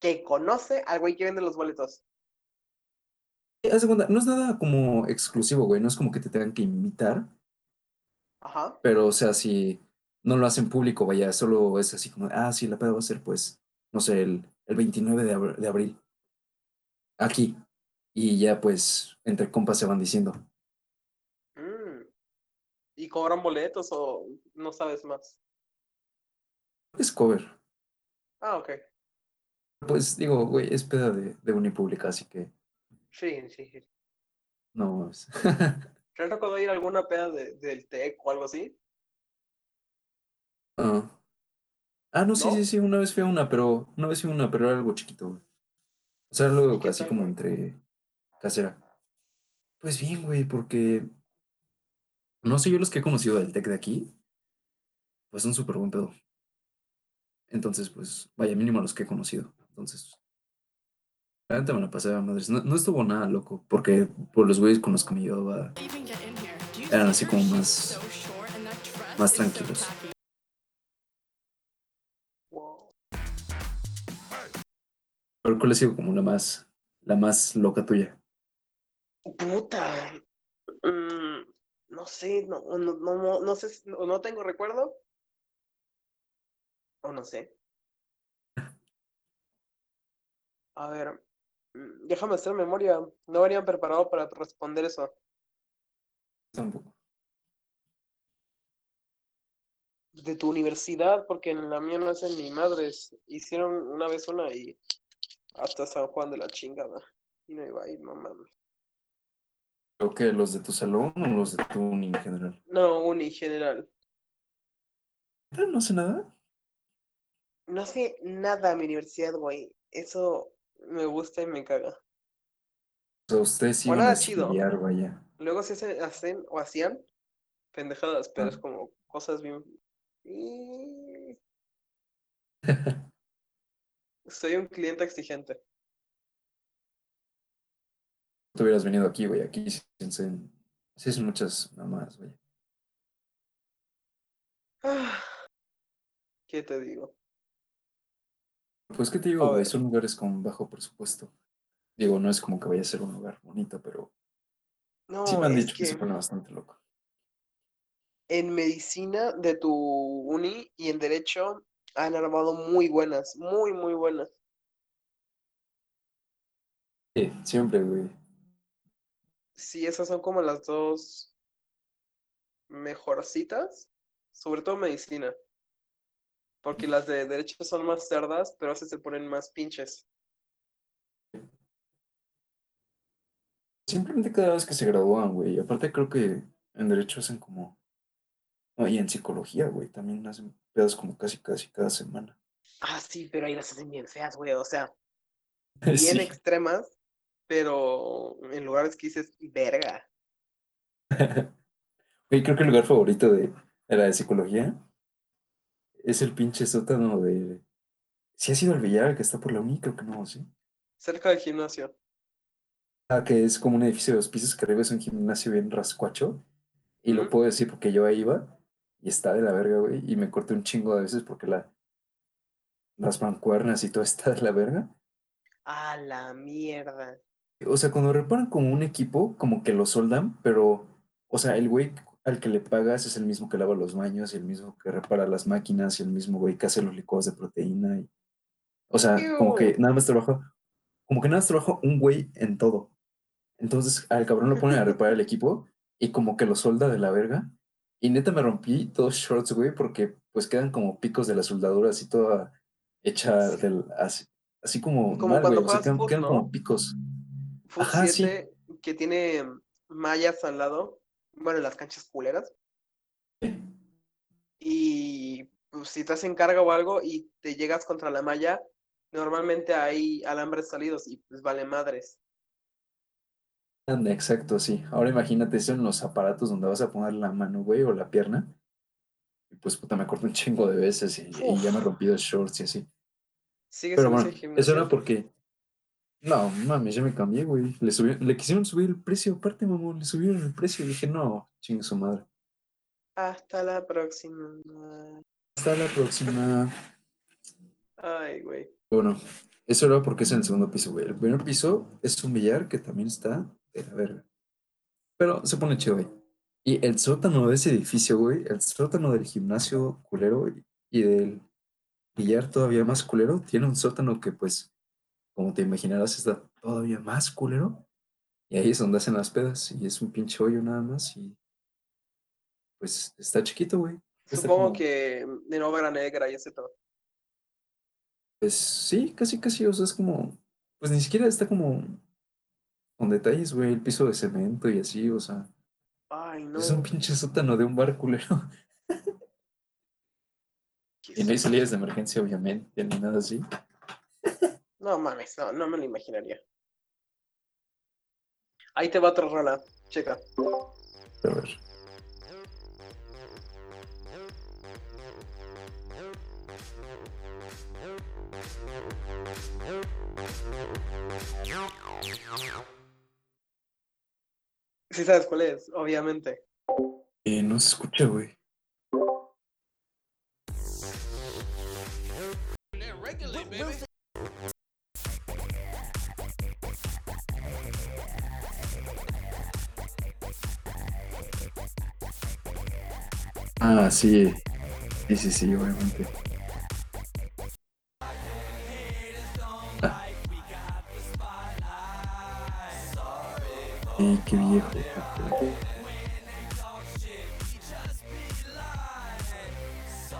S1: que conoce al güey que vende los boletos.
S2: No es nada como exclusivo, güey, no es como que te tengan que invitar,
S1: Ajá.
S2: pero o sea, si no lo hacen público, vaya, solo es así como, ah, sí, la peda va a ser pues, no sé, el, el 29 de, abr- de abril, aquí. Y ya pues, entre compas se van diciendo.
S1: Mm. ¿Y cobran boletos o no sabes más?
S2: Es cover.
S1: Ah, ok.
S2: Pues digo, güey, es peda de, de unipública, así que
S1: Sí, sí. sí.
S2: no es.
S1: ¿Te has tocado ir a alguna peda de- del TEC o algo así?
S2: Ah. Ah, no, sí,
S1: ¿No?
S2: sí, sí, una vez fui a una, pero una vez fui a una, pero era algo chiquito, güey. O sea, algo
S1: ¿Y qué
S2: así
S1: tal,
S2: como
S1: güey?
S2: entre casera. Pues bien, güey, porque no sé, yo los que he conocido del Tec de aquí, pues son súper buen pedo. Entonces, pues, vaya, mínimo los que he conocido. Entonces, neta me la pasé a madres. No, no estuvo nada loco, porque por los güeyes con los que me llevaba eran así como más, más tranquilos. Pero ¿cuál ha sido como la más, la más loca tuya?
S1: Puta. Mm, no sé, no, no, no, no, no sé, no, no tengo recuerdo. O no sé. (laughs) A ver, mm, déjame hacer memoria. No venían preparado para responder eso.
S2: Tampoco.
S1: De tu universidad, porque en la mía no hacen ni madres. Hicieron una vez una y hasta San Juan de la chingada. Y no iba a ir, no mames.
S2: ¿Creo que los de tu salón o los de tu uni en general?
S1: No, uni general.
S2: Ah, No sé nada.
S1: No sé nada de mi universidad, güey. Eso me gusta y me caga.
S2: O sea, ustedes sí
S1: O
S2: iban a
S1: nada chido.
S2: estudiar, vaya.
S1: Luego se hace- hacen o hacían pendejadas, pero es
S2: Ah.
S1: como cosas bien. Y- (laughs) Soy un cliente exigente.
S2: Tú hubieras venido aquí, güey. Aquí sí se hacen, muchas mamás, güey. (sighs)
S1: ¿Qué te digo?
S2: Pues, ¿qué te digo, güey? Son lugares con bajo presupuesto. Digo, no es como que vaya a ser un lugar bonito, pero
S1: No,
S2: sí me han dicho que se pone bastante loco.
S1: en medicina de tu uni y en derecho han armado muy buenas, muy, muy buenas.
S2: Sí, siempre, güey.
S1: Sí, esas son como las dos mejorcitas, sobre todo medicina. Porque las de derecho son más cerdas, pero a veces se ponen más pinches.
S2: Simplemente cada vez que se gradúan, güey. Y aparte creo que en Derecho hacen como... No, y en Psicología, güey. También hacen pedos como casi, casi cada semana.
S1: Ah, sí, pero ahí las hacen bien feas, güey. O sea, (laughs) bien
S2: Sí.
S1: extremas, pero en lugares que dices, verga. (laughs)
S2: Güey, creo que el lugar favorito de, de la de Psicología es el pinche sótano de... ¿Sí ha sido el billar que está por la uni? Creo que no, sí.
S1: Cerca del gimnasio.
S2: Ah, que es como un edificio de dos pisos que arriba es un gimnasio bien rascuacho. Y lo puedo decir porque yo ahí iba y está de la verga, güey. Y me corté un chingo de veces porque la, las mancuernas y todo (laughs) está de la verga.
S1: A la mierda.
S2: O sea, cuando reparan como un equipo, como que lo soldan, pero, o sea, el güey al que le pagas es el mismo que lava los baños y el mismo que repara las máquinas y el mismo güey que hace los licuados de proteína. Y, o sea, como que nada más trabaja, como que nada más trabaja un güey en todo. Entonces al cabrón lo ponen a reparar el equipo y como que lo solda de la verga. Y neta me rompí dos shorts, güey, porque pues quedan como picos de las soldaduras y toda hecha del, así, así como,
S1: Como
S2: mal,
S1: cuando
S2: güey. O sea, quedan,
S1: fut,
S2: quedan
S1: ¿no?
S2: como picos. Ajá, sí.
S1: 7 que tiene mallas al lado, bueno, las canchas culeras. Y pues, si te hacen carga o algo y te llegas contra la malla, normalmente hay alambres salidos y pues vale madres.
S2: Anda, exacto, sí. Ahora imagínate eso en los aparatos donde vas a poner la mano, güey, o la pierna. Y pues puta, me corto un chingo de veces y, y ya me he
S1: Uf.
S2: rompido shorts y así.
S1: Sigue
S2: Pero bueno, eso era porque. No, mames, ya me cambié, güey. Le, subi- le quisieron subir el precio, aparte, mamón, le subieron el precio. Y dije, no, chingue su madre.
S1: Hasta la próxima.
S2: Hasta la próxima. (laughs)
S1: Ay, güey.
S2: Bueno, eso era porque es en el segundo piso, güey. El primer piso es un billar que también está de la verga. Pero se pone chido, güey. Y el sótano de ese edificio, güey, el sótano del gimnasio culero y- y del billar todavía más culero, tiene un sótano que, pues, como te imaginarás, está todavía más culero. Y ahí es donde hacen las pedas. Y es un pinche hoyo nada más. Y pues está chiquito, güey.
S1: Supongo
S2: como-
S1: que de obra negra y ese todo.
S2: Pues sí, casi, casi, o sea, es como, pues ni siquiera está como con detalles, güey, el piso de cemento y así, o sea,
S1: Ay, no.
S2: es un pinche sótano de un bar culero. Y no hay salidas de emergencia, obviamente, ni nada así.
S1: No mames, no, no me lo imaginaría. Ahí te va otra rola. Checa.
S2: A ver.
S1: Sí sabes cuál es, obviamente.
S2: Eh, no se escucha, güey. Ah, sí. Sí, sí, sí, obviamente. Sí, qué viejo.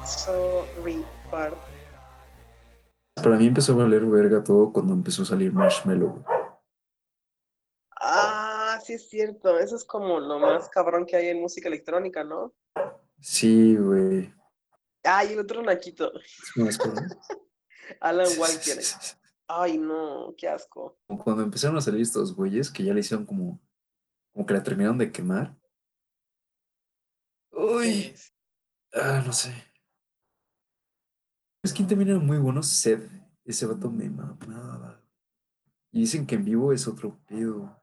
S1: Sorry, part.
S2: Para mí empezó a valer verga todo cuando empezó a salir Marshmallow.
S1: Ah, sí es cierto. Eso es como lo más cabrón que hay en música electrónica, ¿no?
S2: Sí, güey.
S1: Ay, el otro naquito.
S2: Es (laughs)
S1: Alan (laughs) Walker. Ay, no, qué asco.
S2: Cuando empezaron a salir estos güeyes que ya le hicieron como, como que la terminaron de quemar. Uy, ah, no sé. Es que también era muy bueno Seth. Ese vato me mamaba. Y dicen que en vivo es otro pedo.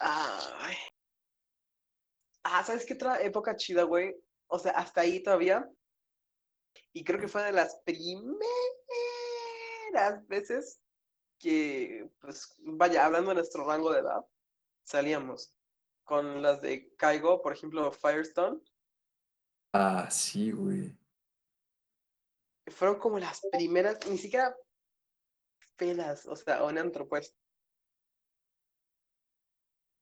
S1: Ay. Ah, ¿sabes qué otra época chida, güey? O sea, hasta ahí todavía. Y creo que fue de las primeras veces que, pues, vaya, hablando de nuestro rango de edad, salíamos con las de Caigo, por ejemplo, Firestone.
S2: Ah, sí, güey.
S1: Fueron como las primeras, ni siquiera pedas, o sea, o en antro, pues.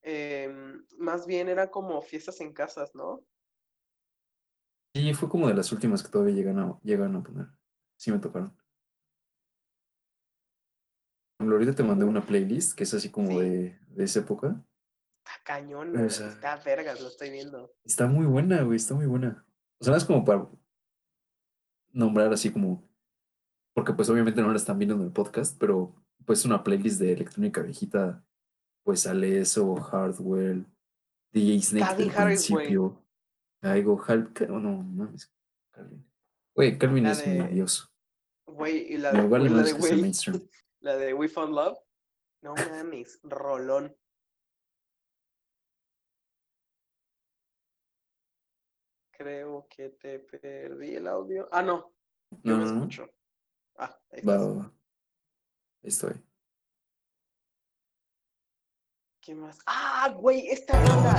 S1: Em, más bien era como fiestas en casas, ¿no?
S2: Sí, fue como de las últimas que todavía llegan a, llegan a poner. Sí me tocaron. Ahorita te mandé una playlist que es así como
S1: Sí.
S2: de, de esa época.
S1: Está
S2: O sea-
S1: está vergas, lo estoy viendo.
S2: Está muy buena, güey, está muy buena. O sea, no es como para nombrar así como, porque pues obviamente no la están viendo en el podcast, pero pues una playlist de electrónica viejita, pues sale eso, Hardware, DJ Snake
S1: Calvin
S2: del
S1: Harris,
S2: principio. Algo, oh, no, mames, Calvin. Güey, Calvin
S1: La
S2: es
S1: de-
S2: Dios.
S1: Güey, y la de, la de güey,
S2: mainstream.
S1: La de We Found Love. No mames, rolón. Creo que te perdí el audio. Ah, no, yo
S2: No,
S1: me
S2: no, no.
S1: escucho. Ah, ahí
S2: Va, va, estoy.
S1: ¿Qué más? Ah, güey, esta rola.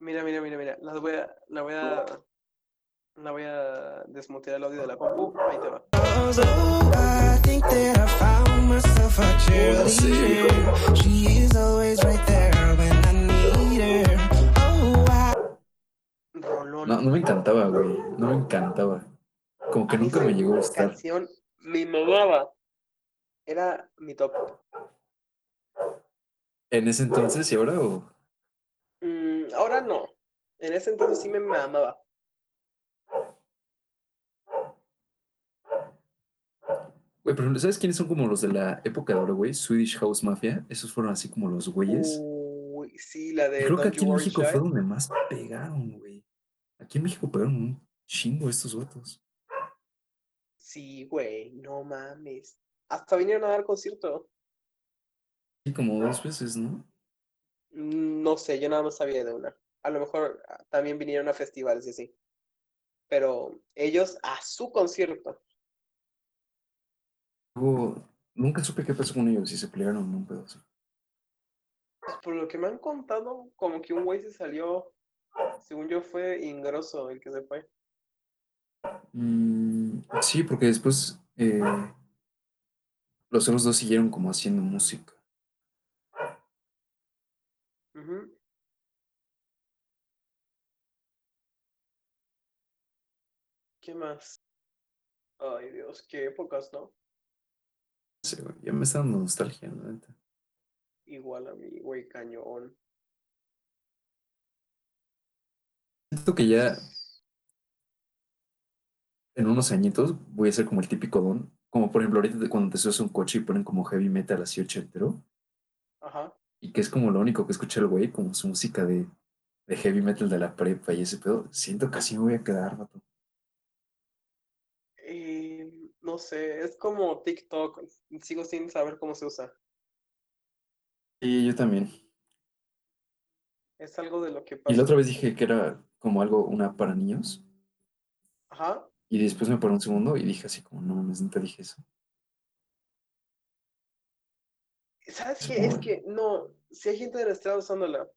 S1: Mira, mira, mira, mira. La voy a, la voy a, la voy a desmutear el audio de la compu. Ahí te va.
S2: No, no me encantaba, güey. No me encantaba. Como que nunca me llegó a gustar.
S1: canción me mamaba. Era mi top.
S2: ¿En ese entonces y ahora o...?
S1: Mm, ahora no. En ese entonces sí me mamaba.
S2: Güey, por ejemplo, ¿sabes quiénes son como los de la época de ahora, güey? Swedish House Mafia. Esos fueron así como los güeyes.
S1: Uy, sí, la de
S2: creo que aquí en México fue donde más pegaron, güey. Aquí en México pegaron un chingo estos votos.
S1: Sí, güey, no mames. Hasta vinieron a dar concierto.
S2: Sí, como dos veces, ¿no?
S1: Mm, No sé, yo nada más sabía de una. A lo mejor ah, también vinieron a festivales y así. Pero ellos a su concierto.
S2: Luego, nunca supe qué pasó con ellos, si se pelearon en un pedazo.
S1: Pues por lo que me han contado, como que un güey se salió. Según yo fue Ingrosso el que se fue.
S2: Mm, sí, porque después eh, los otros dos siguieron como haciendo música.
S1: ¿Qué más? Ay, Dios, qué épocas, ¿no?
S2: Güey, ya me está dando nostalgia, la neta.
S1: Igual a mí, güey, cañón.
S2: Siento que ya en unos añitos voy a ser como el típico don. Como por ejemplo, ahorita cuando te subes un coche y ponen como heavy metal así ochentero.
S1: Ajá.
S2: Y que es como lo único que escucha el güey, como su música de, de heavy metal de la prepa y ese pedo. Siento que así me voy a quedar, vato.
S1: No sé, es como TikTok. Sigo sin saber cómo se usa.
S2: Y yo también.
S1: Es algo de lo que
S2: Y
S1: pasa.
S2: la otra vez dije que era como algo, una para niños.
S1: Ajá.
S2: Y después me paré un segundo y dije así como, no mames, nunca dije eso.
S1: ¿Sabes
S2: Es
S1: qué? Es que no, si hay gente de nuestra edad usándola.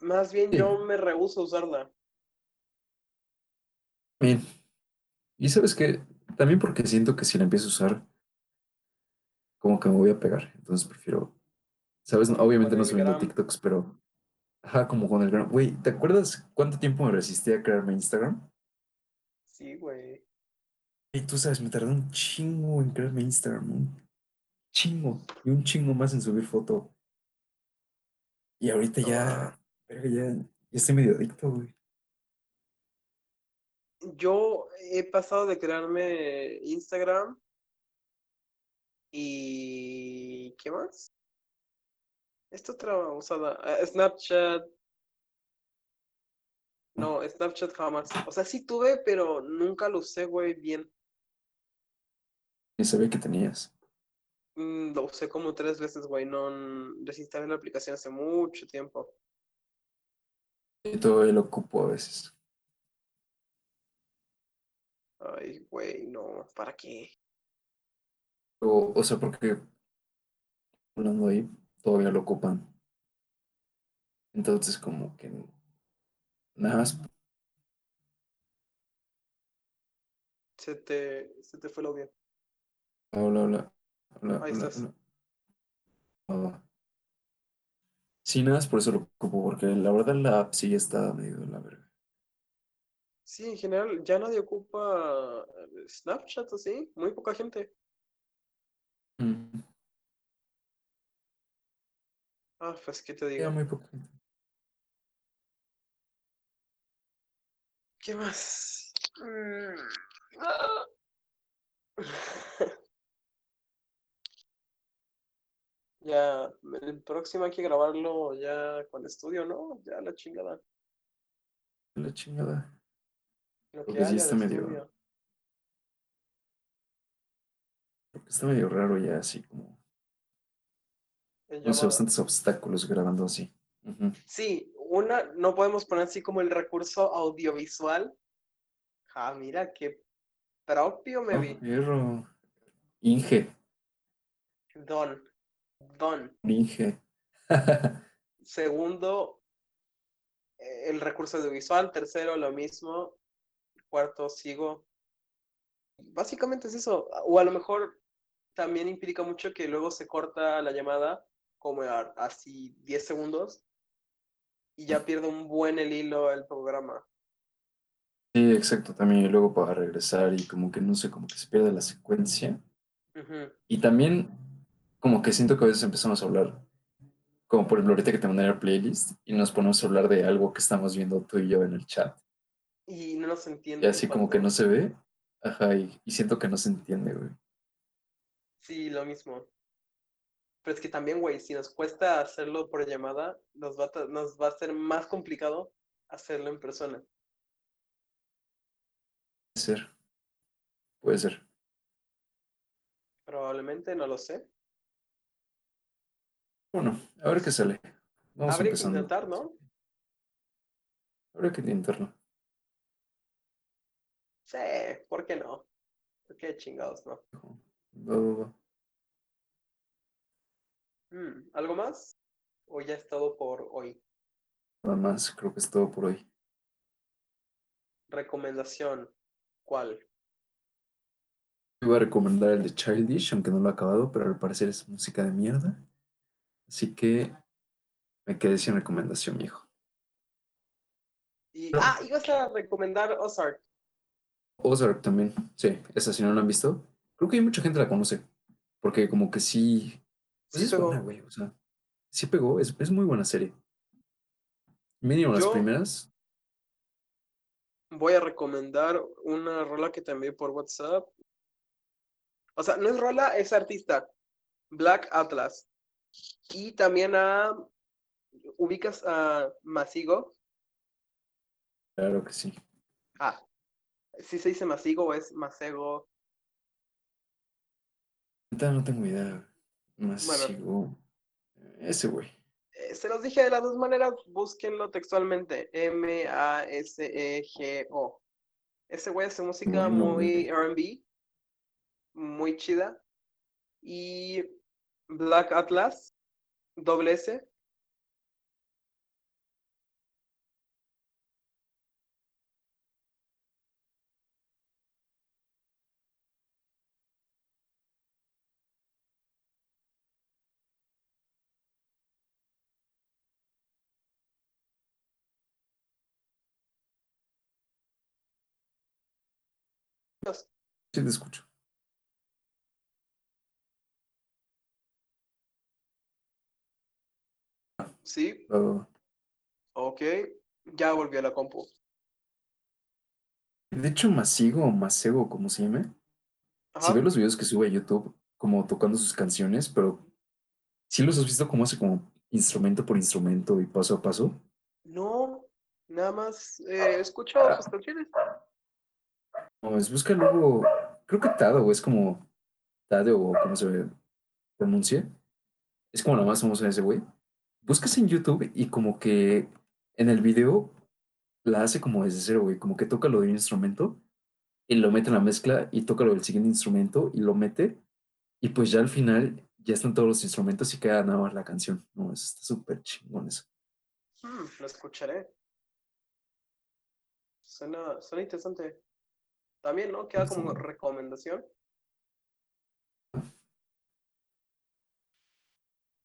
S1: Más bien
S2: Sí.
S1: yo me rehúso a usarla.
S2: Bien. Y sabes qué, también porque siento que si la empiezo a usar, como que me voy a pegar. Entonces prefiero, ¿sabes? No, Obviamente no subiendo. TikToks, pero, ajá, como con el gran. Güey, ¿te acuerdas cuánto tiempo me resistí a crearme Instagram?
S1: Sí, güey.
S2: Y tú sabes, me tardé un chingo en crearme Instagram, un chingo, y un chingo más en subir foto. Y ahorita ya, ya, ya estoy medio adicto, güey.
S1: Yo he pasado de crearme Instagram y ¿qué más? Esta otra usada, ah, Snapchat. No, Snapchat jamás. O sea, sí tuve, pero nunca lo usé, güey, bien.
S2: Ni sabía que tenías.
S1: Mm, Lo usé como tres veces, güey. No desinstalé la aplicación hace mucho tiempo.
S2: Y todavía lo ocupo a veces.
S1: Ay, güey, no, ¿para qué?
S2: O, o sea, porque hablando ahí, todavía lo ocupan. Entonces, como que nada más.
S1: Se te, se te fue el audio.
S2: Hola, hola, hola,
S1: Ahí
S2: hola,
S1: estás.
S2: hola. Ah. Sí, nada más por eso lo ocupo, porque la verdad la app sí está medio de la verga.
S1: Sí, en general, ya nadie ocupa eh, Snapchat, ¿o sí? Muy poca gente.
S2: Mm,
S1: Ah, pues, ¿qué te
S2: ya
S1: digo?
S2: muy poca gente.
S1: ¿Qué más? Mm, (laughs) ah. Ya, el próximo hay que grabarlo ya con estudio, ¿no? Ya la chingada.
S2: La chingada.
S1: Lo que
S2: sí está medio-
S1: estudio.
S2: Está medio raro ya, así como. No sé, bastantes obstáculos grabando así.
S1: Sí, una, no podemos poner así como el recurso audiovisual. Ah, mira, qué propio me
S2: Oh,
S1: vi.
S2: perro. Inge,
S1: Don. Don.
S2: Inge. (laughs)
S1: Segundo, eh, el recurso audiovisual. Tercero, lo mismo. Cuarto, sigo. Básicamente es eso. O a lo mejor también implica mucho que luego se corta la llamada como a- así 10 segundos y ya pierde un buen el hilo el programa.
S2: Sí, exacto, también. Y luego para regresar y como que no sé, como que se pierde la secuencia. Y también como que siento que a veces empezamos a hablar, como por ejemplo ahorita que te mandé la playlist y nos ponemos a hablar de algo que estamos viendo tú y yo en el chat.
S1: Y no nos
S2: Y
S1: entienden.
S2: así como que no se ve. Ajá, y, y siento que no se entiende, güey.
S1: Sí, lo mismo. Pero es que también, güey, si nos cuesta hacerlo por llamada, nos va a, nos va a ser más complicado hacerlo en persona.
S2: Puede ser. Puede ser.
S1: Probablemente, no lo sé.
S2: Bueno, a ver qué sale. Vamos
S1: Habría que
S2: empezando.
S1: intentar, ¿no?
S2: Habría que intentarlo.
S1: Sí, ¿por qué no? ¿Por qué chingados, no?
S2: Va.
S1: Mm, ¿Algo más? ¿O ya es todo por hoy?
S2: Nada más, creo que es todo por hoy.
S1: Recomendación. ¿Cuál?
S2: Iba a recomendar el de Childish, aunque no lo he acabado, pero al parecer es música de mierda. Así que me quedé sin recomendación, viejo.
S1: Y,
S2: No.
S1: ah, ibas a recomendar Ozark.
S2: Ozark también, sí, esa si no la han visto. Creo que hay mucha gente la conoce, porque como que sí, pues
S1: Sí
S2: es
S1: pegó.
S2: buena, güey, o sea, sí pegó, es, es muy buena serie. Mínimo las
S1: Yo-
S2: primeras,
S1: Voy a recomendar una rola que te envié por WhatsApp. O sea, no es rola, es artista. Black Atlas. Y también a. ¿Ubicas a Masigo?
S2: claro que sí.
S1: Ah. Si se dice Masigo o es Masego.
S2: No tengo idea. Más
S1: Bueno.
S2: Ese güey.
S1: Eh, se los dije de las dos maneras, búsquenlo textualmente. M-A-S-E-G-O. Ese güey hace música
S2: Buen nombre.
S1: muy RB, muy chida. Y Black Atlas, doble S.
S2: Sí te escucho.
S1: Sí,
S2: va.
S1: ok. Ya volvió a la compu.
S2: De hecho, Masigo o Masego, como se llame, si ves los videos que sube a YouTube, como tocando sus canciones, pero sí los has visto como hace como instrumento por instrumento y paso a paso.
S1: No, nada más eh, escucho sus canciones.
S2: No, es busca luego, creo que Tado, es como Tade o como se pronuncia. Es como la más famosa de ese güey. Buscas en YouTube y como que en el video la hace como desde cero, güey. Como que toca lo de un instrumento y lo mete en la mezcla y toca lo del siguiente instrumento y lo mete. Y pues ya al final ya están todos los instrumentos y queda nada más la canción. No, eso está súper chingón eso.
S1: Hmm, lo escucharé. Suena, suena interesante. También, ¿no? Queda como recomendación.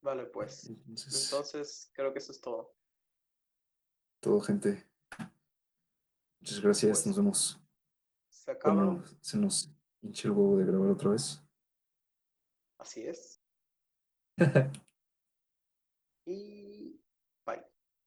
S1: Vale, pues.
S2: Entonces,
S1: Entonces, creo que eso es todo.
S2: todo, gente. Muchas gracias.
S1: Pues,
S2: Nos vemos
S1: Se acaba.
S2: cuando se nos hinche el huevo de grabar otra vez.
S1: Así es. (laughs) Y